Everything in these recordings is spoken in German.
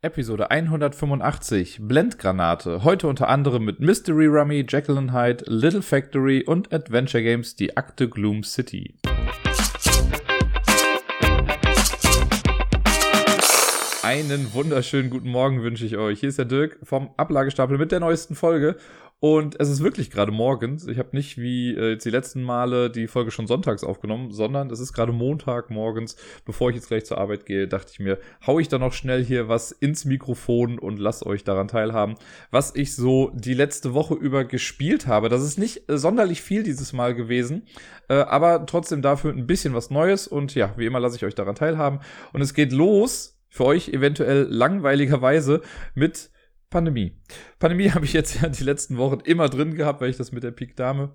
Episode 185 Blendgranate. Heute unter anderem mit Mystery Rummy, Jekyll Hyde, Little Factory und Adventure Games die Akte Gloom City. Einen wunderschönen guten Morgen wünsche ich euch. Hier ist der Dirk vom Ablagestapel mit der neuesten Folge. Und es ist wirklich gerade morgens. Ich habe nicht wie äh, jetzt die letzten Male die Folge schon sonntags aufgenommen, sondern es ist gerade Montag morgens. Bevor ich jetzt gleich zur Arbeit gehe, dachte ich mir, hau ich da noch schnell hier was ins Mikrofon und lass euch daran teilhaben, was ich so die letzte Woche über gespielt habe. Das ist nicht äh, sonderlich viel dieses Mal gewesen, äh, aber trotzdem dafür ein bisschen was Neues. Und ja, wie immer lasse ich euch daran teilhaben. Und es geht los, für euch eventuell langweiligerweise, mit Pandemie. Pandemie habe ich jetzt ja die letzten Wochen immer drin gehabt, weil ich das mit der Peak Dame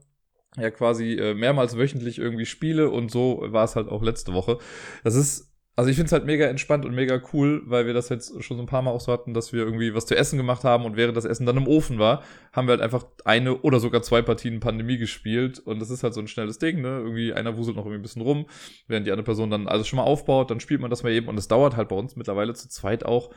ja quasi äh, mehrmals wöchentlich irgendwie spiele und so war es halt auch letzte Woche. Das ist also ich finde es halt mega entspannt und mega cool, weil wir das jetzt schon so ein paar Mal auch so hatten, dass wir irgendwie was zu essen gemacht haben und während das Essen dann im Ofen war, haben wir halt einfach eine oder sogar zwei Partien Pandemie gespielt und das ist halt so ein schnelles Ding, ne? Irgendwie einer wuselt noch irgendwie ein bisschen rum, während die andere Person dann alles schon mal aufbaut, dann spielt man das mal eben und es dauert halt bei uns mittlerweile zu zweit auch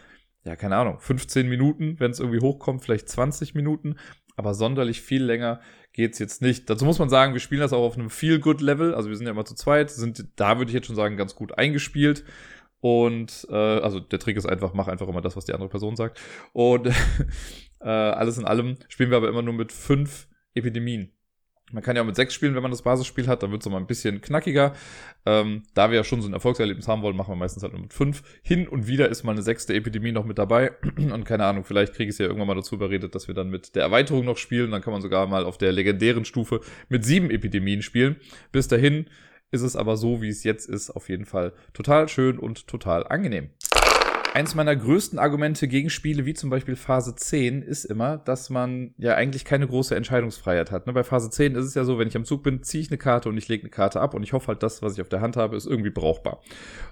ja, keine Ahnung, 15 Minuten, wenn es irgendwie hochkommt, vielleicht 20 Minuten, aber sonderlich viel länger geht's jetzt nicht. Dazu muss man sagen, wir spielen das auch auf einem Feel-Good-Level, also wir sind ja immer zu zweit, sind da würde ich jetzt schon sagen, ganz gut eingespielt. Und äh, also der Trick ist einfach, mach einfach immer das, was die andere Person sagt. Und äh, alles in allem spielen wir aber immer nur mit fünf Epidemien. Man kann ja auch mit sechs spielen, wenn man das Basisspiel hat, dann wird es mal ein bisschen knackiger. Ähm, da wir ja schon so ein Erfolgserlebnis haben wollen, machen wir meistens halt nur mit fünf. Hin und wieder ist mal eine sechste Epidemie noch mit dabei. Und keine Ahnung, vielleicht kriege ich es ja irgendwann mal dazu überredet, dass wir dann mit der Erweiterung noch spielen. Dann kann man sogar mal auf der legendären Stufe mit sieben Epidemien spielen. Bis dahin ist es aber so, wie es jetzt ist, auf jeden Fall total schön und total angenehm. Eins meiner größten Argumente gegen Spiele wie zum Beispiel Phase 10 ist immer, dass man ja eigentlich keine große Entscheidungsfreiheit hat. Ne? Bei Phase 10 ist es ja so, wenn ich am Zug bin, ziehe ich eine Karte und ich lege eine Karte ab und ich hoffe halt, das, was ich auf der Hand habe, ist irgendwie brauchbar.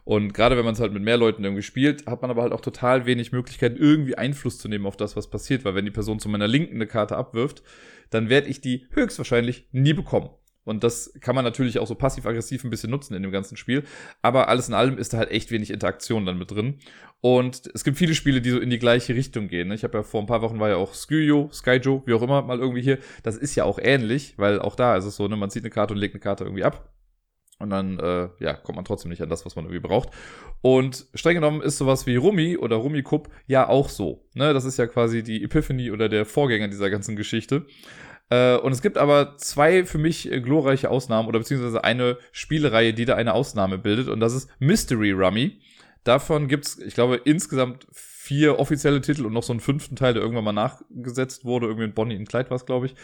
Und gerade wenn man es halt mit mehr Leuten irgendwie spielt, hat man aber halt auch total wenig Möglichkeit, irgendwie Einfluss zu nehmen auf das, was passiert, weil wenn die Person zu meiner Linken eine Karte abwirft, dann werde ich die höchstwahrscheinlich nie bekommen. Und das kann man natürlich auch so passiv-aggressiv ein bisschen nutzen in dem ganzen Spiel. Aber alles in allem ist da halt echt wenig Interaktion dann mit drin. Und es gibt viele Spiele, die so in die gleiche Richtung gehen. Ne? Ich habe ja vor ein paar Wochen war ja auch Skyo, Skyjo, wie auch immer, mal irgendwie hier. Das ist ja auch ähnlich, weil auch da ist es so, ne, man zieht eine Karte und legt eine Karte irgendwie ab. Und dann, äh, ja, kommt man trotzdem nicht an das, was man irgendwie braucht. Und streng genommen ist sowas wie Rummi oder Rummi Cup ja auch so. Ne? Das ist ja quasi die Epiphany oder der Vorgänger dieser ganzen Geschichte. Äh, und es gibt aber zwei für mich äh, glorreiche Ausnahmen oder beziehungsweise eine Spielereihe, die da eine Ausnahme bildet. Und das ist Mystery Rummy. Davon gibt's, ich glaube, insgesamt vier offizielle Titel und noch so einen fünften Teil, der irgendwann mal nachgesetzt wurde. Irgendwie in Bonnie in Clyde war glaube ich.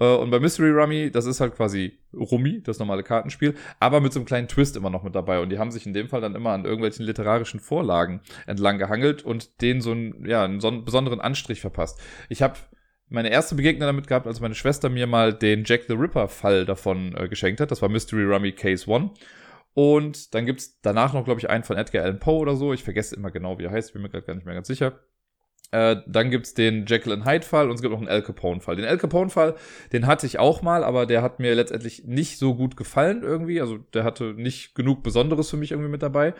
Äh, und bei Mystery Rummy, das ist halt quasi Rummy, das normale Kartenspiel, aber mit so einem kleinen Twist immer noch mit dabei. Und die haben sich in dem Fall dann immer an irgendwelchen literarischen Vorlagen entlang gehangelt und denen so einen, ja, einen besonderen Anstrich verpasst. Ich habe meine erste Begegnung damit gehabt, als meine Schwester mir mal den Jack the Ripper-Fall davon äh, geschenkt hat. Das war Mystery Rummy Case 1. Und dann gibt's danach noch, glaube ich, einen von Edgar Allan Poe oder so. Ich vergesse immer genau, wie er heißt, bin mir gerade gar nicht mehr ganz sicher. Äh, dann gibt's den Jekyll and Hyde Fall und es gibt noch einen Al Capone Fall. Den Al Capone Fall, den hatte ich auch mal, aber der hat mir letztendlich nicht so gut gefallen irgendwie. Also der hatte nicht genug Besonderes für mich irgendwie mit dabei.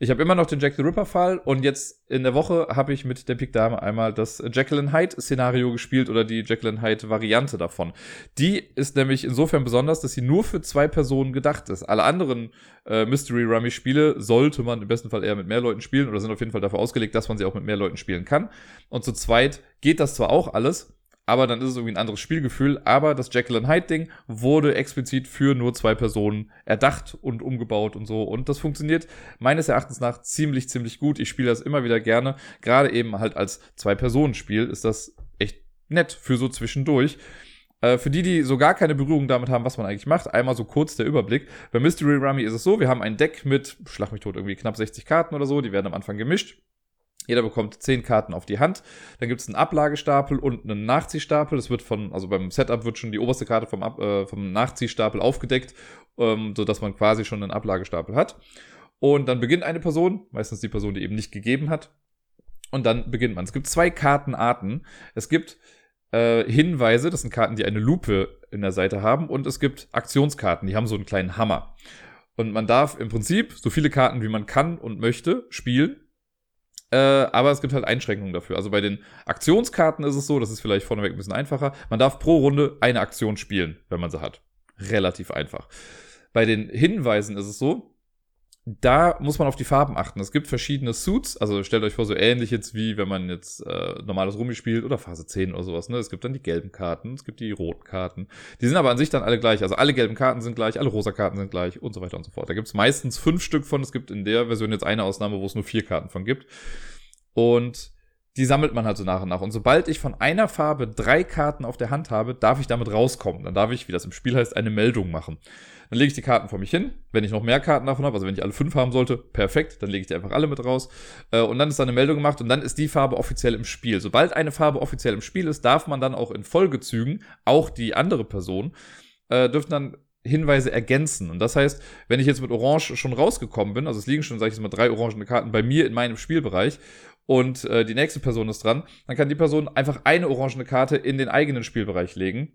Ich habe immer noch den Jack the Ripper-Fall und jetzt in der Woche habe ich mit der Pik Dame einmal das and Hyde-Szenario gespielt oder die and Hyde-Variante davon. Die ist nämlich insofern besonders, dass sie nur für zwei Personen gedacht ist. Alle anderen äh, Mystery Rummy-Spiele sollte man im besten Fall eher mit mehr Leuten spielen oder sind auf jeden Fall dafür ausgelegt, dass man sie auch mit mehr Leuten spielen kann. Und zu zweit geht das zwar auch alles, aber dann ist es irgendwie ein anderes Spielgefühl. Aber das Jekyll and Hyde Ding wurde explizit für nur zwei Personen erdacht und umgebaut und so. Und das funktioniert meines Erachtens nach ziemlich, ziemlich gut. Ich spiele das immer wieder gerne. Gerade eben halt als Zwei-Personen-Spiel ist das echt nett für so zwischendurch. Äh, für die, die so gar keine Berührung damit haben, was man eigentlich macht, einmal so kurz der Überblick. Bei Mystery Rummy ist es so, wir haben ein Deck mit, schlag mich tot, irgendwie knapp 60 Karten oder so, die werden am Anfang gemischt. Jeder bekommt zehn Karten auf die Hand. Dann gibt es einen Ablagestapel und einen Nachziehstapel. Das wird von, also beim Setup wird schon die oberste Karte vom, Ab, äh, vom Nachziehstapel aufgedeckt, ähm, sodass man quasi schon einen Ablagestapel hat. Und dann beginnt eine Person, meistens die Person, die eben nicht gegeben hat. Und dann beginnt man. Es gibt zwei Kartenarten. Es gibt äh, Hinweise, das sind Karten, die eine Lupe in der Seite haben. Und es gibt Aktionskarten, die haben so einen kleinen Hammer. Und man darf im Prinzip so viele Karten, wie man kann und möchte, spielen Äh, aber es gibt halt Einschränkungen dafür. Also bei den Aktionskarten ist es so, das ist vielleicht vorneweg ein bisschen einfacher. Man darf pro Runde eine Aktion spielen, wenn man sie hat. Relativ einfach. Bei den Hinweisen ist es so, da muss man auf die Farben achten. Es gibt verschiedene Suits, also stellt euch vor, so ähnlich jetzt wie wenn man jetzt äh, normales Rummi spielt oder Phase 10 oder sowas. Ne? Es gibt dann die gelben Karten, es gibt die roten Karten. Die sind aber an sich dann alle gleich. Also alle gelben Karten sind gleich, alle rosa Karten sind gleich und so weiter und so fort. Da gibt es meistens fünf Stück von. Es gibt in der Version jetzt eine Ausnahme, wo es nur vier Karten von gibt. Und die sammelt man halt so nach und nach. Und sobald ich von einer Farbe drei Karten auf der Hand habe, darf ich damit rauskommen. Dann darf ich, wie das im Spiel heißt, eine Meldung machen. Dann lege ich die Karten vor mich hin. Wenn ich noch mehr Karten davon habe, also wenn ich alle fünf haben sollte, perfekt, dann lege ich die einfach alle mit raus. Äh, und dann ist da eine Meldung gemacht und dann ist die Farbe offiziell im Spiel. Sobald eine Farbe offiziell im Spiel ist, darf man dann auch in Folgezügen, auch die andere Person, äh, dürfen dann Hinweise ergänzen. Und das heißt, wenn ich jetzt mit Orange schon rausgekommen bin, also es liegen schon, sag ich jetzt mal, drei orangene Karten bei mir in meinem Spielbereich und äh, die nächste Person ist dran, dann kann die Person einfach eine orangene Karte in den eigenen Spielbereich legen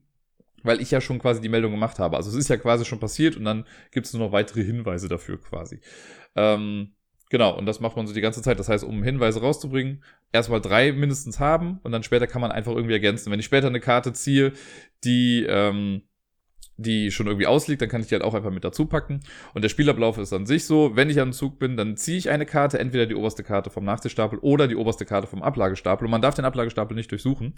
weil ich ja schon quasi die Meldung gemacht habe. Also es ist ja quasi schon passiert und dann gibt es nur noch weitere Hinweise dafür quasi. Ähm, genau, und das macht man so die ganze Zeit. Das heißt, um Hinweise rauszubringen, erstmal drei mindestens haben und dann später kann man einfach irgendwie ergänzen. Wenn ich später eine Karte ziehe, die, ähm, die schon irgendwie ausliegt, dann kann ich die halt auch einfach mit dazu packen. Und der Spielablauf ist an sich so, wenn ich am Zug bin, dann ziehe ich eine Karte, entweder die oberste Karte vom Nachziehstapel oder die oberste Karte vom Ablagestapel. Und man darf den Ablagestapel nicht durchsuchen.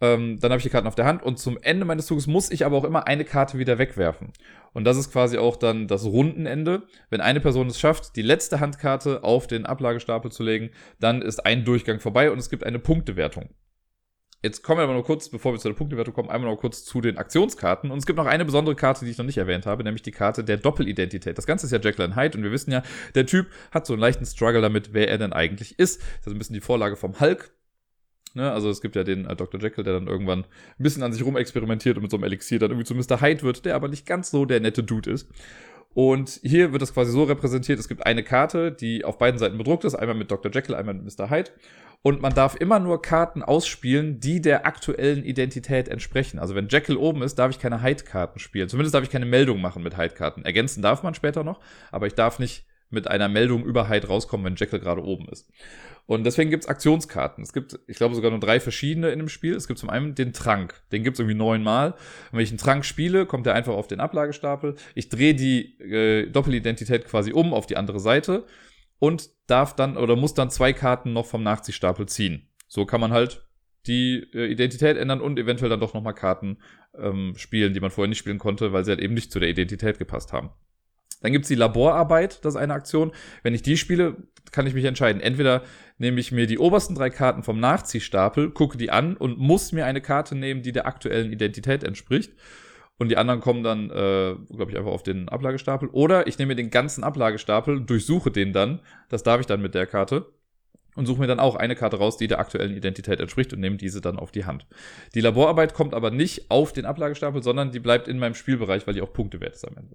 Ähm, dann habe ich die Karten auf der Hand und zum Ende meines Zuges muss ich aber auch immer eine Karte wieder wegwerfen. Und das ist quasi auch dann das Rundenende. Wenn eine Person es schafft, die letzte Handkarte auf den Ablagestapel zu legen, dann ist ein Durchgang vorbei und es gibt eine Punktewertung. Jetzt kommen wir aber noch kurz, bevor wir zu der Punktewertung kommen, einmal noch kurz zu den Aktionskarten. Und es gibt noch eine besondere Karte, die ich noch nicht erwähnt habe, nämlich die Karte der Doppelidentität. Das Ganze ist ja Jekyll Hyde und wir wissen ja, der Typ hat so einen leichten Struggle damit, wer er denn eigentlich ist. Das ist ein bisschen die Vorlage vom Hulk. Ne? Also es gibt ja den äh, Dr. Jekyll, der dann irgendwann ein bisschen an sich rumexperimentiert und mit so einem Elixier dann irgendwie zu Mr. Hyde wird, der aber nicht ganz so der nette Dude ist. Und hier wird das quasi so repräsentiert, es gibt eine Karte, die auf beiden Seiten bedruckt ist, einmal mit Dr. Jekyll, einmal mit Mr. Hyde. Und man darf immer nur Karten ausspielen, die der aktuellen Identität entsprechen. Also wenn Jekyll oben ist, darf ich keine Hyde-Karten spielen. Zumindest darf ich keine Meldung machen mit Hyde-Karten. Ergänzen darf man später noch, aber ich darf nicht mit einer Meldung über Hyde rauskommen, wenn Jekyll gerade oben ist. Und deswegen gibt's Aktionskarten. Es gibt, ich glaube, sogar nur drei verschiedene in dem Spiel. Es gibt zum einen den Trank. Den gibt's irgendwie neunmal. Und wenn ich einen Trank spiele, kommt der einfach auf den Ablagestapel. Ich drehe die äh, Doppelidentität quasi um auf die andere Seite und darf dann oder muss dann zwei Karten noch vom Nachziehstapel ziehen. So kann man halt die äh, Identität ändern und eventuell dann doch nochmal Karten ähm, spielen, die man vorher nicht spielen konnte, weil sie halt eben nicht zu der Identität gepasst haben. Dann gibt's die Laborarbeit, das ist eine Aktion. Wenn ich die spiele, kann ich mich entscheiden. Entweder nehme ich mir die obersten drei Karten vom Nachziehstapel, gucke die an und muss mir eine Karte nehmen, die der aktuellen Identität entspricht. Und die anderen kommen dann, äh, glaube ich, einfach auf den Ablagestapel. Oder ich nehme mir den ganzen Ablagestapel, durchsuche den dann. Das darf ich dann mit der Karte. Und suche mir dann auch eine Karte raus, die der aktuellen Identität entspricht und nehme diese dann auf die Hand. Die Laborarbeit kommt aber nicht auf den Ablagestapel, sondern die bleibt in meinem Spielbereich, weil die auch Punkte wert ist am Ende.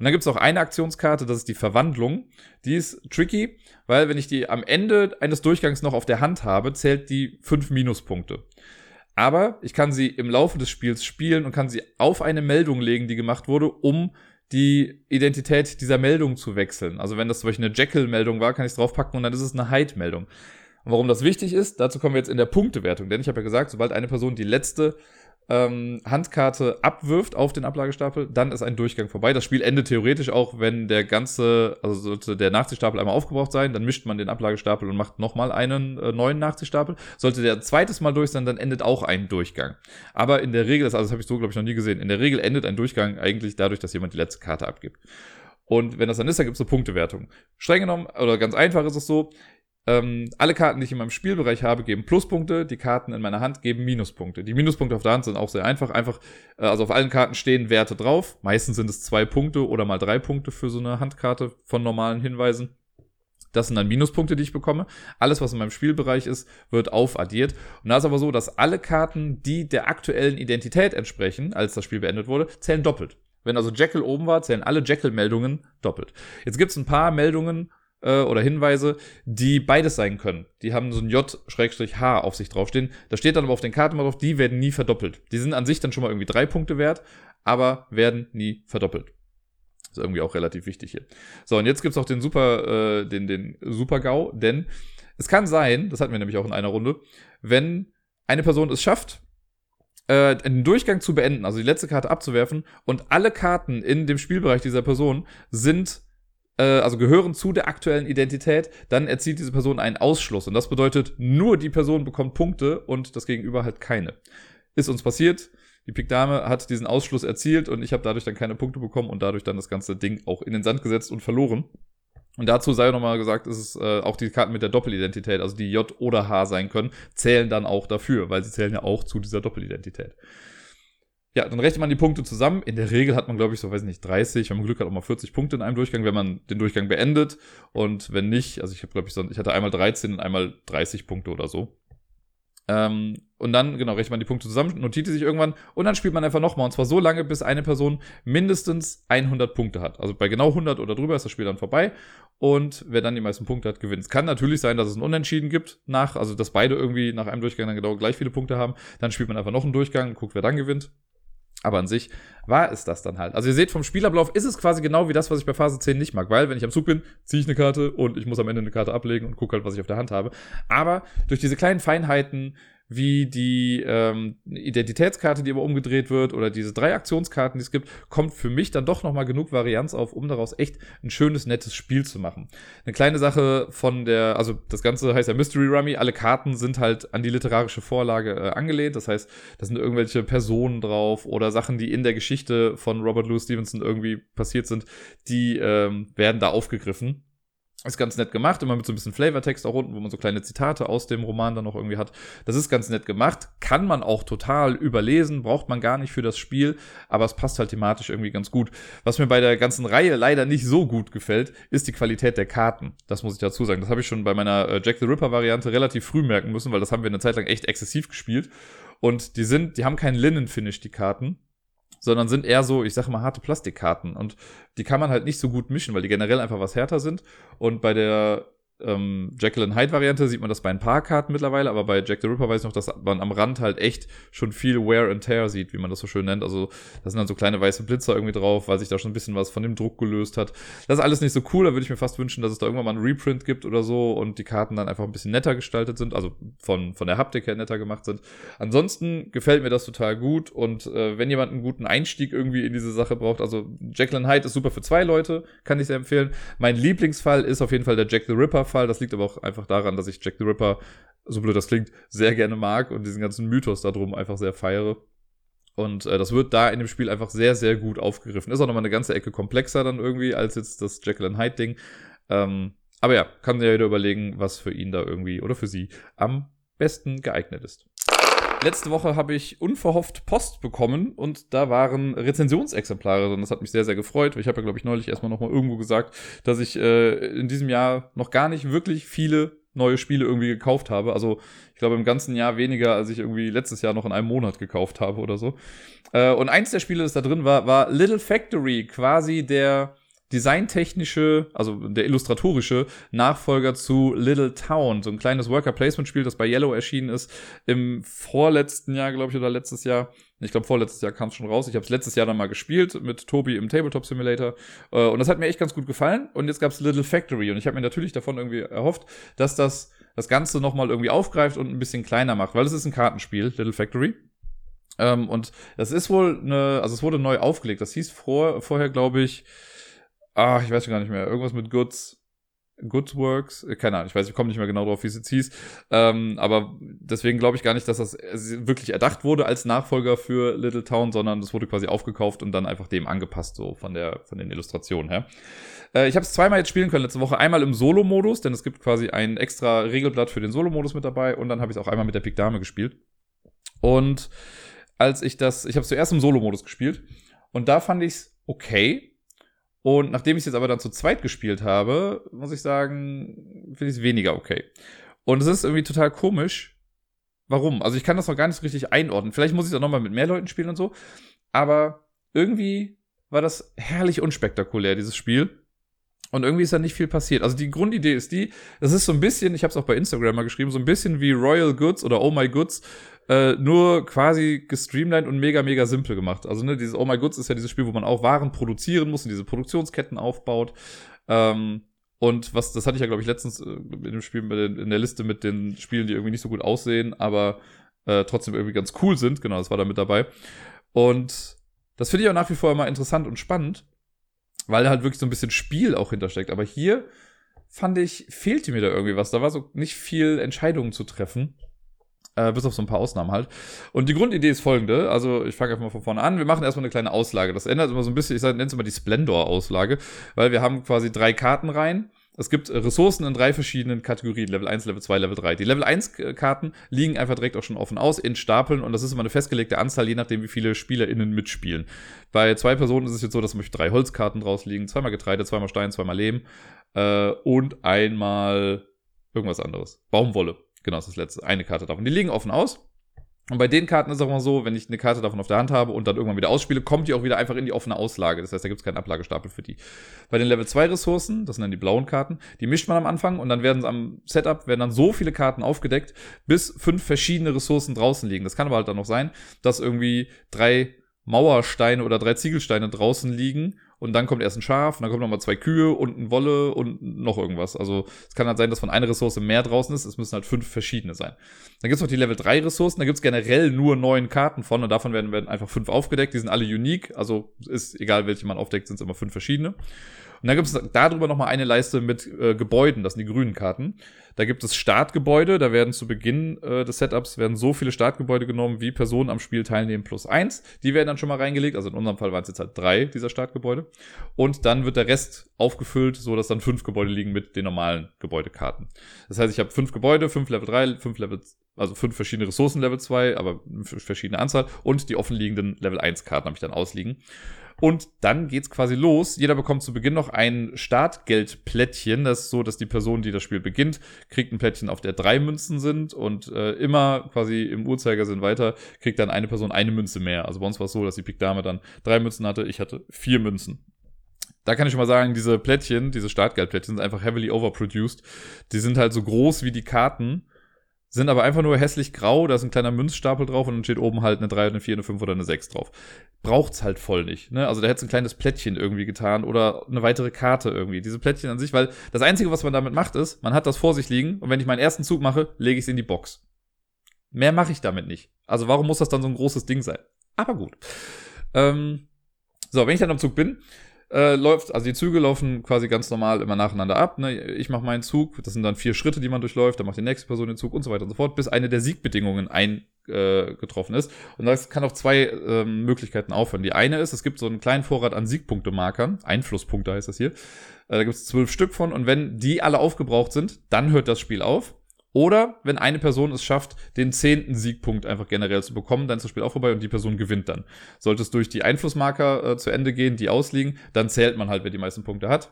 Und dann gibt es auch eine Aktionskarte, das ist die Verwandlung. Die ist tricky, weil wenn ich die am Ende eines Durchgangs noch auf der Hand habe, zählt die fünf Minuspunkte. Aber ich kann sie im Laufe des Spiels spielen und kann sie auf eine Meldung legen, die gemacht wurde, um die Identität dieser Meldung zu wechseln. Also wenn das zum Beispiel eine Jekyll-Meldung war, kann ich es draufpacken und dann ist es eine Hyde-Meldung. Und warum das wichtig ist, dazu kommen wir jetzt in der Punktewertung. Denn ich habe ja gesagt, sobald eine Person die letzte ähm, Handkarte abwirft auf den Ablagestapel, dann ist ein Durchgang vorbei. Das Spiel endet theoretisch auch, wenn der ganze, also sollte der Nachziehstapel einmal aufgebraucht sein, dann mischt man den Ablagestapel und macht nochmal einen äh, neuen Nachziehstapel. Sollte der zweites Mal durch sein, dann endet auch ein Durchgang. Aber in der Regel, das, also das habe ich so, glaube ich, noch nie gesehen, in der Regel endet ein Durchgang eigentlich dadurch, dass jemand die letzte Karte abgibt. Und wenn das dann ist, dann gibt es eine Punktewertung. Streng genommen, oder ganz einfach ist es so, ähm, alle Karten, die ich in meinem Spielbereich habe, geben Pluspunkte. Die Karten in meiner Hand geben Minuspunkte. Die Minuspunkte auf der Hand sind auch sehr einfach. Einfach, äh, also auf allen Karten stehen Werte drauf. Meistens sind es zwei Punkte oder mal drei Punkte für so eine Handkarte von normalen Hinweisen. Das sind dann Minuspunkte, die ich bekomme. Alles, was in meinem Spielbereich ist, wird aufaddiert. Und da ist aber so, dass alle Karten, die der aktuellen Identität entsprechen, als das Spiel beendet wurde, zählen doppelt. Wenn also Jekyll oben war, zählen alle Jekyll-Meldungen doppelt. Jetzt gibt es ein paar Meldungen, äh, oder Hinweise, die beides sein können. Die haben so ein J-H auf sich draufstehen. Da steht dann aber auf den Karten mal drauf, die werden nie verdoppelt. Die sind an sich dann schon mal irgendwie drei Punkte wert, aber werden nie verdoppelt. ist irgendwie auch relativ wichtig hier. So, und jetzt gibt's auch den Super, äh, den, den Super-GAU, denn Es kann sein, das hatten wir nämlich auch in einer Runde, wenn eine Person es schafft, äh, einen Durchgang zu beenden, also die letzte Karte abzuwerfen und alle Karten in dem Spielbereich dieser Person sind äh, also gehören zu der aktuellen Identität, dann erzielt diese Person einen Ausschluss. Und das bedeutet, nur die Person bekommt Punkte und das Gegenüber halt keine. Ist uns passiert. Die Pik Dame hat diesen Ausschluss erzielt und ich habe dadurch dann keine Punkte bekommen und dadurch dann das ganze Ding auch in den Sand gesetzt und verloren. Und dazu sei nochmal gesagt, ist es äh, auch die Karten mit der Doppelidentität, also die J oder H sein können, zählen dann auch dafür, weil sie zählen ja auch zu dieser Doppelidentität. Ja, dann rechnet man die Punkte zusammen. In der Regel hat man, glaube ich, so, weiß nicht, 30, wenn man Glück hat, auch mal 40 Punkte in einem Durchgang, wenn man den Durchgang beendet. Und wenn nicht, also ich habe, glaube ich, so, ich hatte einmal 13 und einmal 30 Punkte oder so. Ähm, und dann, genau, rechnet man die Punkte zusammen, notiert die sich irgendwann und dann spielt man einfach nochmal. Und zwar so lange, bis eine Person mindestens 100 Punkte hat. Also bei genau 100 oder drüber ist das Spiel dann vorbei. Und wer dann die meisten Punkte hat, gewinnt. Es kann natürlich sein, dass es ein Unentschieden gibt nach, also dass beide irgendwie nach einem Durchgang dann genau gleich viele Punkte haben. Dann spielt man einfach noch einen Durchgang und guckt, wer dann gewinnt. Aber an sich war es das dann halt. Also ihr seht, vom Spielablauf ist es quasi genau wie das, was ich bei Phase 10 nicht mag. Weil, wenn ich am Zug bin, ziehe ich eine Karte und ich muss am Ende eine Karte ablegen und gucke halt, was ich auf der Hand habe. Aber durch diese kleinen Feinheiten, wie die ähm, Identitätskarte, die immer umgedreht wird, oder diese drei Aktionskarten, die es gibt, kommt für mich dann doch nochmal genug Varianz auf, um daraus echt ein schönes, nettes Spiel zu machen. Eine kleine Sache von der, also das Ganze heißt ja Mystery Rummy, alle Karten sind halt an die literarische Vorlage äh, angelehnt, das heißt, da sind irgendwelche Personen drauf oder Sachen, die in der Geschichte von Robert Louis Stevenson irgendwie passiert sind, die ähm, werden da aufgegriffen. Ist ganz nett gemacht, immer mit so ein bisschen Flavortext auch unten, wo man so kleine Zitate aus dem Roman dann noch irgendwie hat. Das ist ganz nett gemacht. Kann man auch total überlesen, braucht man gar nicht für das Spiel, aber es passt halt thematisch irgendwie ganz gut. Was mir bei der ganzen Reihe leider nicht so gut gefällt, ist die Qualität der Karten. Das muss ich dazu sagen. Das habe ich schon bei meiner äh, Jack the Ripper Variante relativ früh merken müssen, weil das haben wir eine Zeit lang echt exzessiv gespielt. Und die sind, die haben keinen Linen-Finish, die Karten sondern sind eher so, ich sage mal, harte Plastikkarten. Und die kann man halt nicht so gut mischen, weil die generell einfach was härter sind. Und bei der ähm, Jekyll and Hyde Variante sieht man das bei ein paar Karten mittlerweile, aber bei Jack the Ripper weiß ich noch, dass man am Rand halt echt schon viel Wear and Tear sieht, wie man das so schön nennt. Also da sind dann so kleine weiße Blitzer irgendwie drauf, weil sich da schon ein bisschen was von dem Druck gelöst hat. Das ist alles nicht so cool, da würde ich mir fast wünschen, dass es da irgendwann mal einen Reprint gibt oder so und die Karten dann einfach ein bisschen netter gestaltet sind, also von, von der Haptik her netter gemacht sind. Ansonsten gefällt mir das total gut und äh, wenn jemand einen guten Einstieg irgendwie in diese Sache braucht, also Jekyll and Hyde ist super für zwei Leute, kann ich sehr empfehlen. Mein Lieblingsfall ist auf jeden Fall der Jack the Ripper Fall. Das liegt aber auch einfach daran, dass ich Jack the Ripper, so blöd das klingt, sehr gerne mag und diesen ganzen Mythos darum einfach sehr feiere. Und äh, das wird da in dem Spiel einfach sehr, sehr gut aufgegriffen. Ist auch nochmal eine ganze Ecke komplexer dann irgendwie als jetzt das Jekyll and Hyde Ding. Ähm, aber ja, kann ja jeder überlegen, was für ihn da irgendwie oder für sie am besten geeignet ist. Letzte Woche habe ich unverhofft Post bekommen und da waren Rezensionsexemplare drin. Das hat mich sehr, sehr gefreut. Ich habe ja, glaube ich, neulich erstmal nochmal irgendwo gesagt, dass ich äh, in diesem Jahr noch gar nicht wirklich viele neue Spiele irgendwie gekauft habe. Also ich glaube im ganzen Jahr weniger, als ich irgendwie letztes Jahr noch in einem Monat gekauft habe oder so. Äh, und eins der Spiele, das da drin war, war Little Factory, quasi der designtechnische, also der illustratorische Nachfolger zu Little Town, so ein kleines Worker-Placement-Spiel, das bei Yellow erschienen ist im vorletzten Jahr, glaube ich, oder letztes Jahr. Ich glaube, vorletztes Jahr kam es schon raus. Ich habe es letztes Jahr dann mal gespielt mit Tobi im Tabletop Simulator. Äh, und das hat mir echt ganz gut gefallen. Und jetzt gab es Little Factory. Und ich habe mir natürlich davon irgendwie erhofft, dass das das Ganze nochmal irgendwie aufgreift und ein bisschen kleiner macht, weil es ist ein Kartenspiel, Little Factory. Ähm, und das ist wohl eine, also es wurde neu aufgelegt. Das hieß vor, vorher, glaube ich, ah, ich weiß gar nicht mehr, irgendwas mit Goods. Good Works, äh, keine Ahnung, ich weiß, ich komme nicht mehr genau drauf, wie es jetzt hieß. Ähm, aber deswegen glaube ich gar nicht, dass das wirklich erdacht wurde als Nachfolger für Little Town, sondern das wurde quasi aufgekauft und dann einfach dem angepasst, so von der, von den Illustrationen her. Äh, ich habe es zweimal jetzt spielen können letzte Woche. Einmal im Solo-Modus, denn es gibt quasi ein extra Regelblatt für den Solo-Modus mit dabei und dann habe ich es auch einmal mit der Pik Dame gespielt. Und als ich das, ich habe es zuerst im Solo-Modus gespielt und da fand ich es okay und nachdem ich es jetzt aber dann zu zweit gespielt habe, muss ich sagen, finde ich es weniger okay. Und es ist irgendwie total komisch. Warum? Also ich kann das noch gar nicht so richtig einordnen. Vielleicht muss ich es auch nochmal mit mehr Leuten spielen und so. Aber irgendwie war das herrlich unspektakulär, dieses Spiel. Und irgendwie ist da nicht viel passiert. Also die Grundidee ist die, das ist so ein bisschen, ich habe es auch bei Instagram mal geschrieben, so ein bisschen wie Royal Goods oder Oh My Goods, äh, nur quasi gestreamlined und mega, mega simpel gemacht. Also, ne, dieses Oh My Goods ist ja dieses Spiel, wo man auch Waren produzieren muss und diese Produktionsketten aufbaut. Ähm, Und was, das hatte ich ja, glaube ich, letztens äh, in dem Spiel, in der Liste mit den Spielen, die irgendwie nicht so gut aussehen, aber äh, trotzdem irgendwie ganz cool sind. Genau, das war da mit dabei. Und das finde ich auch nach wie vor immer interessant und spannend, weil da halt wirklich so ein bisschen Spiel auch hintersteckt. Aber hier fand ich, fehlte mir da irgendwie was. Da war so nicht viel Entscheidungen zu treffen. Äh, bis auf so ein paar Ausnahmen halt. Und die Grundidee ist folgende. Also, ich fange einfach mal von vorne an. Wir machen erstmal eine kleine Auslage. Das ändert immer so ein bisschen, ich nenne es immer die Splendor-Auslage, weil wir haben quasi drei Karten rein. Es gibt Ressourcen in drei verschiedenen Kategorien, Level 1, Level 2, Level 3. Die Level 1 Karten liegen einfach direkt auch schon offen aus in Stapeln und das ist immer eine festgelegte Anzahl, je nachdem, wie viele SpielerInnen mitspielen. Bei zwei Personen ist es jetzt so, dass zum Beispiel drei Holzkarten draus liegen, zweimal Getreide, zweimal Stein, zweimal Lehm äh, und einmal irgendwas anderes. Baumwolle. Genau, das ist das letzte. Eine Karte davon. Die liegen offen aus. Und bei den Karten ist auch immer so, wenn ich eine Karte davon auf der Hand habe und dann irgendwann wieder ausspiele, kommt die auch wieder einfach in die offene Auslage. Das heißt, da gibt es keinen Ablagestapel für die. Bei den Level 2 Ressourcen, das sind dann die blauen Karten, die mischt man am Anfang und dann werden am Setup werden dann so viele Karten aufgedeckt, bis fünf verschiedene Ressourcen draußen liegen. Das kann aber halt dann noch sein, dass irgendwie drei Mauersteine oder drei Ziegelsteine draußen liegen und dann kommt erst ein Schaf und dann kommen nochmal zwei Kühe und ein Wolle und noch irgendwas. Also es kann halt sein, dass von einer Ressource mehr draußen ist. Es müssen halt fünf verschiedene sein. Dann gibt's noch die Level 3 Ressourcen. Da gibt's generell nur neun Karten von und davon werden, werden einfach fünf aufgedeckt. Die sind alle unique. Also ist egal, welche man aufdeckt, sind es immer fünf verschiedene. Und dann gibt es darüber nochmal eine Leiste mit äh, Gebäuden, das sind die grünen Karten. Da gibt es Startgebäude, da werden zu Beginn äh, des Setups werden so viele Startgebäude genommen, wie Personen am Spiel teilnehmen plus eins. Die werden dann schon mal reingelegt, also in unserem Fall waren es jetzt halt drei dieser Startgebäude. Und dann wird der Rest aufgefüllt, so dass dann fünf Gebäude liegen mit den normalen Gebäudekarten. Das heißt, ich habe fünf Gebäude, fünf Level 3, fünf Level, also fünf verschiedene Ressourcen Level 2, aber verschiedene Anzahl und die offenliegenden Level 1 Karten habe ich dann ausliegen. Und dann geht's quasi los. Jeder bekommt zu Beginn noch ein Startgeldplättchen. Das ist so, dass die Person, die das Spiel beginnt, kriegt ein Plättchen, auf der drei Münzen sind und äh, immer quasi im Uhrzeigersinn weiter kriegt dann eine Person eine Münze mehr. Also bei uns war es so, dass die Pik Dame dann drei Münzen hatte, ich hatte vier Münzen. Da kann ich schon mal sagen, diese Plättchen, diese Startgeldplättchen sind einfach heavily overproduced. Die sind halt so groß wie die Karten sind aber einfach nur hässlich grau, da ist ein kleiner Münzstapel drauf und dann steht oben halt eine 3, eine 4, eine 5 oder eine 6 drauf. Braucht's halt voll nicht. Ne? Also da hätte ein kleines Plättchen irgendwie getan oder eine weitere Karte irgendwie. Diese Plättchen an sich, weil das Einzige, was man damit macht, ist, man hat das vor sich liegen und wenn ich meinen ersten Zug mache, lege ich es in die Box. Mehr mache ich damit nicht. Also warum muss das dann so ein großes Ding sein? Aber gut. Ähm, so, wenn ich dann am Zug bin, äh, läuft, also die Züge laufen quasi ganz normal immer nacheinander ab. Ne? Ich mache meinen Zug, das sind dann vier Schritte, die man durchläuft, dann macht die nächste Person den Zug und so weiter und so fort, bis eine der Siegbedingungen eingetroffen äh, ist. Und das kann auf zwei äh, Möglichkeiten aufhören. Die eine ist, es gibt so einen kleinen Vorrat an Siegpunktemarkern, Einflusspunkte heißt das hier. Äh, da gibt es zwölf Stück von und wenn die alle aufgebraucht sind, dann hört das Spiel auf. Oder wenn eine Person es schafft, den zehnten Siegpunkt einfach generell zu bekommen, dann ist das Spiel auch vorbei und die Person gewinnt dann. Sollte es durch die Einflussmarker äh, zu Ende gehen, die ausliegen, dann zählt man halt, wer die meisten Punkte hat.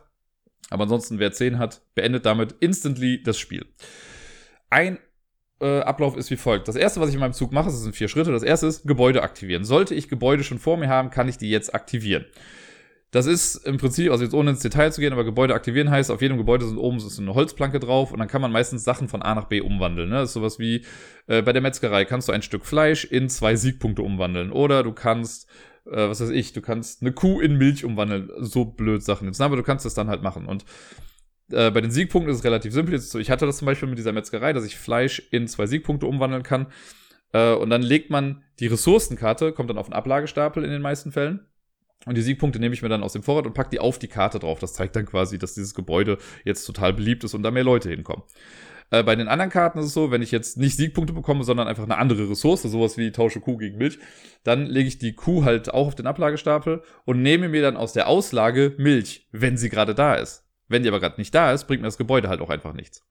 Aber ansonsten, wer 10 hat, beendet damit instantly das Spiel. Ein äh, Ablauf ist wie folgt. Das erste, was ich in meinem Zug mache, das sind vier Schritte. Das erste ist Gebäude aktivieren. Sollte ich Gebäude schon vor mir haben, kann ich die jetzt aktivieren. Das ist im Prinzip, also jetzt ohne ins Detail zu gehen, aber Gebäude aktivieren heißt, auf jedem Gebäude sind oben ist eine Holzplanke drauf und dann kann man meistens Sachen von A nach B umwandeln. Ne? Das ist sowas wie äh, bei der Metzgerei kannst du ein Stück Fleisch in zwei Siegpunkte umwandeln. Oder du kannst, äh, was weiß ich, du kannst eine Kuh in Milch umwandeln. So blöd Sachen jetzt. Aber du kannst das dann halt machen. Und äh, bei den Siegpunkten ist es relativ simpel. Jetzt ich hatte das zum Beispiel mit dieser Metzgerei, dass ich Fleisch in zwei Siegpunkte umwandeln kann. Äh, und dann legt man die Ressourcenkarte, kommt dann auf einen Ablagestapel in den meisten Fällen und die Siegpunkte nehme ich mir dann aus dem Vorrat und packe die auf die Karte drauf. Das zeigt dann quasi, dass dieses Gebäude jetzt total beliebt ist und da mehr Leute hinkommen. Äh, bei den anderen Karten ist es so, wenn ich jetzt nicht Siegpunkte bekomme, sondern einfach eine andere Ressource, sowas wie tausche Kuh gegen Milch, dann lege ich die Kuh halt auch auf den Ablagestapel und nehme mir dann aus der Auslage Milch, wenn sie gerade da ist. Wenn die aber gerade nicht da ist, bringt mir das Gebäude halt auch einfach nichts.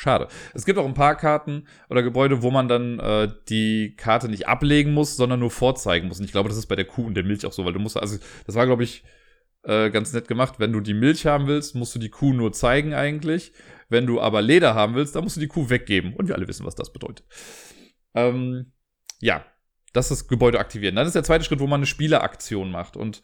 Schade. Es gibt auch ein paar Karten oder Gebäude, wo man dann äh, die Karte nicht ablegen muss, sondern nur vorzeigen muss. Und ich glaube, das ist bei der Kuh und der Milch auch so, weil du musst, also das war, glaube ich, äh, ganz nett gemacht. Wenn du die Milch haben willst, musst du die Kuh nur zeigen eigentlich. Wenn du aber Leder haben willst, dann musst du die Kuh weggeben. Und wir alle wissen, was das bedeutet. Ähm, ja, das ist Gebäude aktivieren. Dann ist der zweite Schritt, wo man eine Spieleraktion macht. Und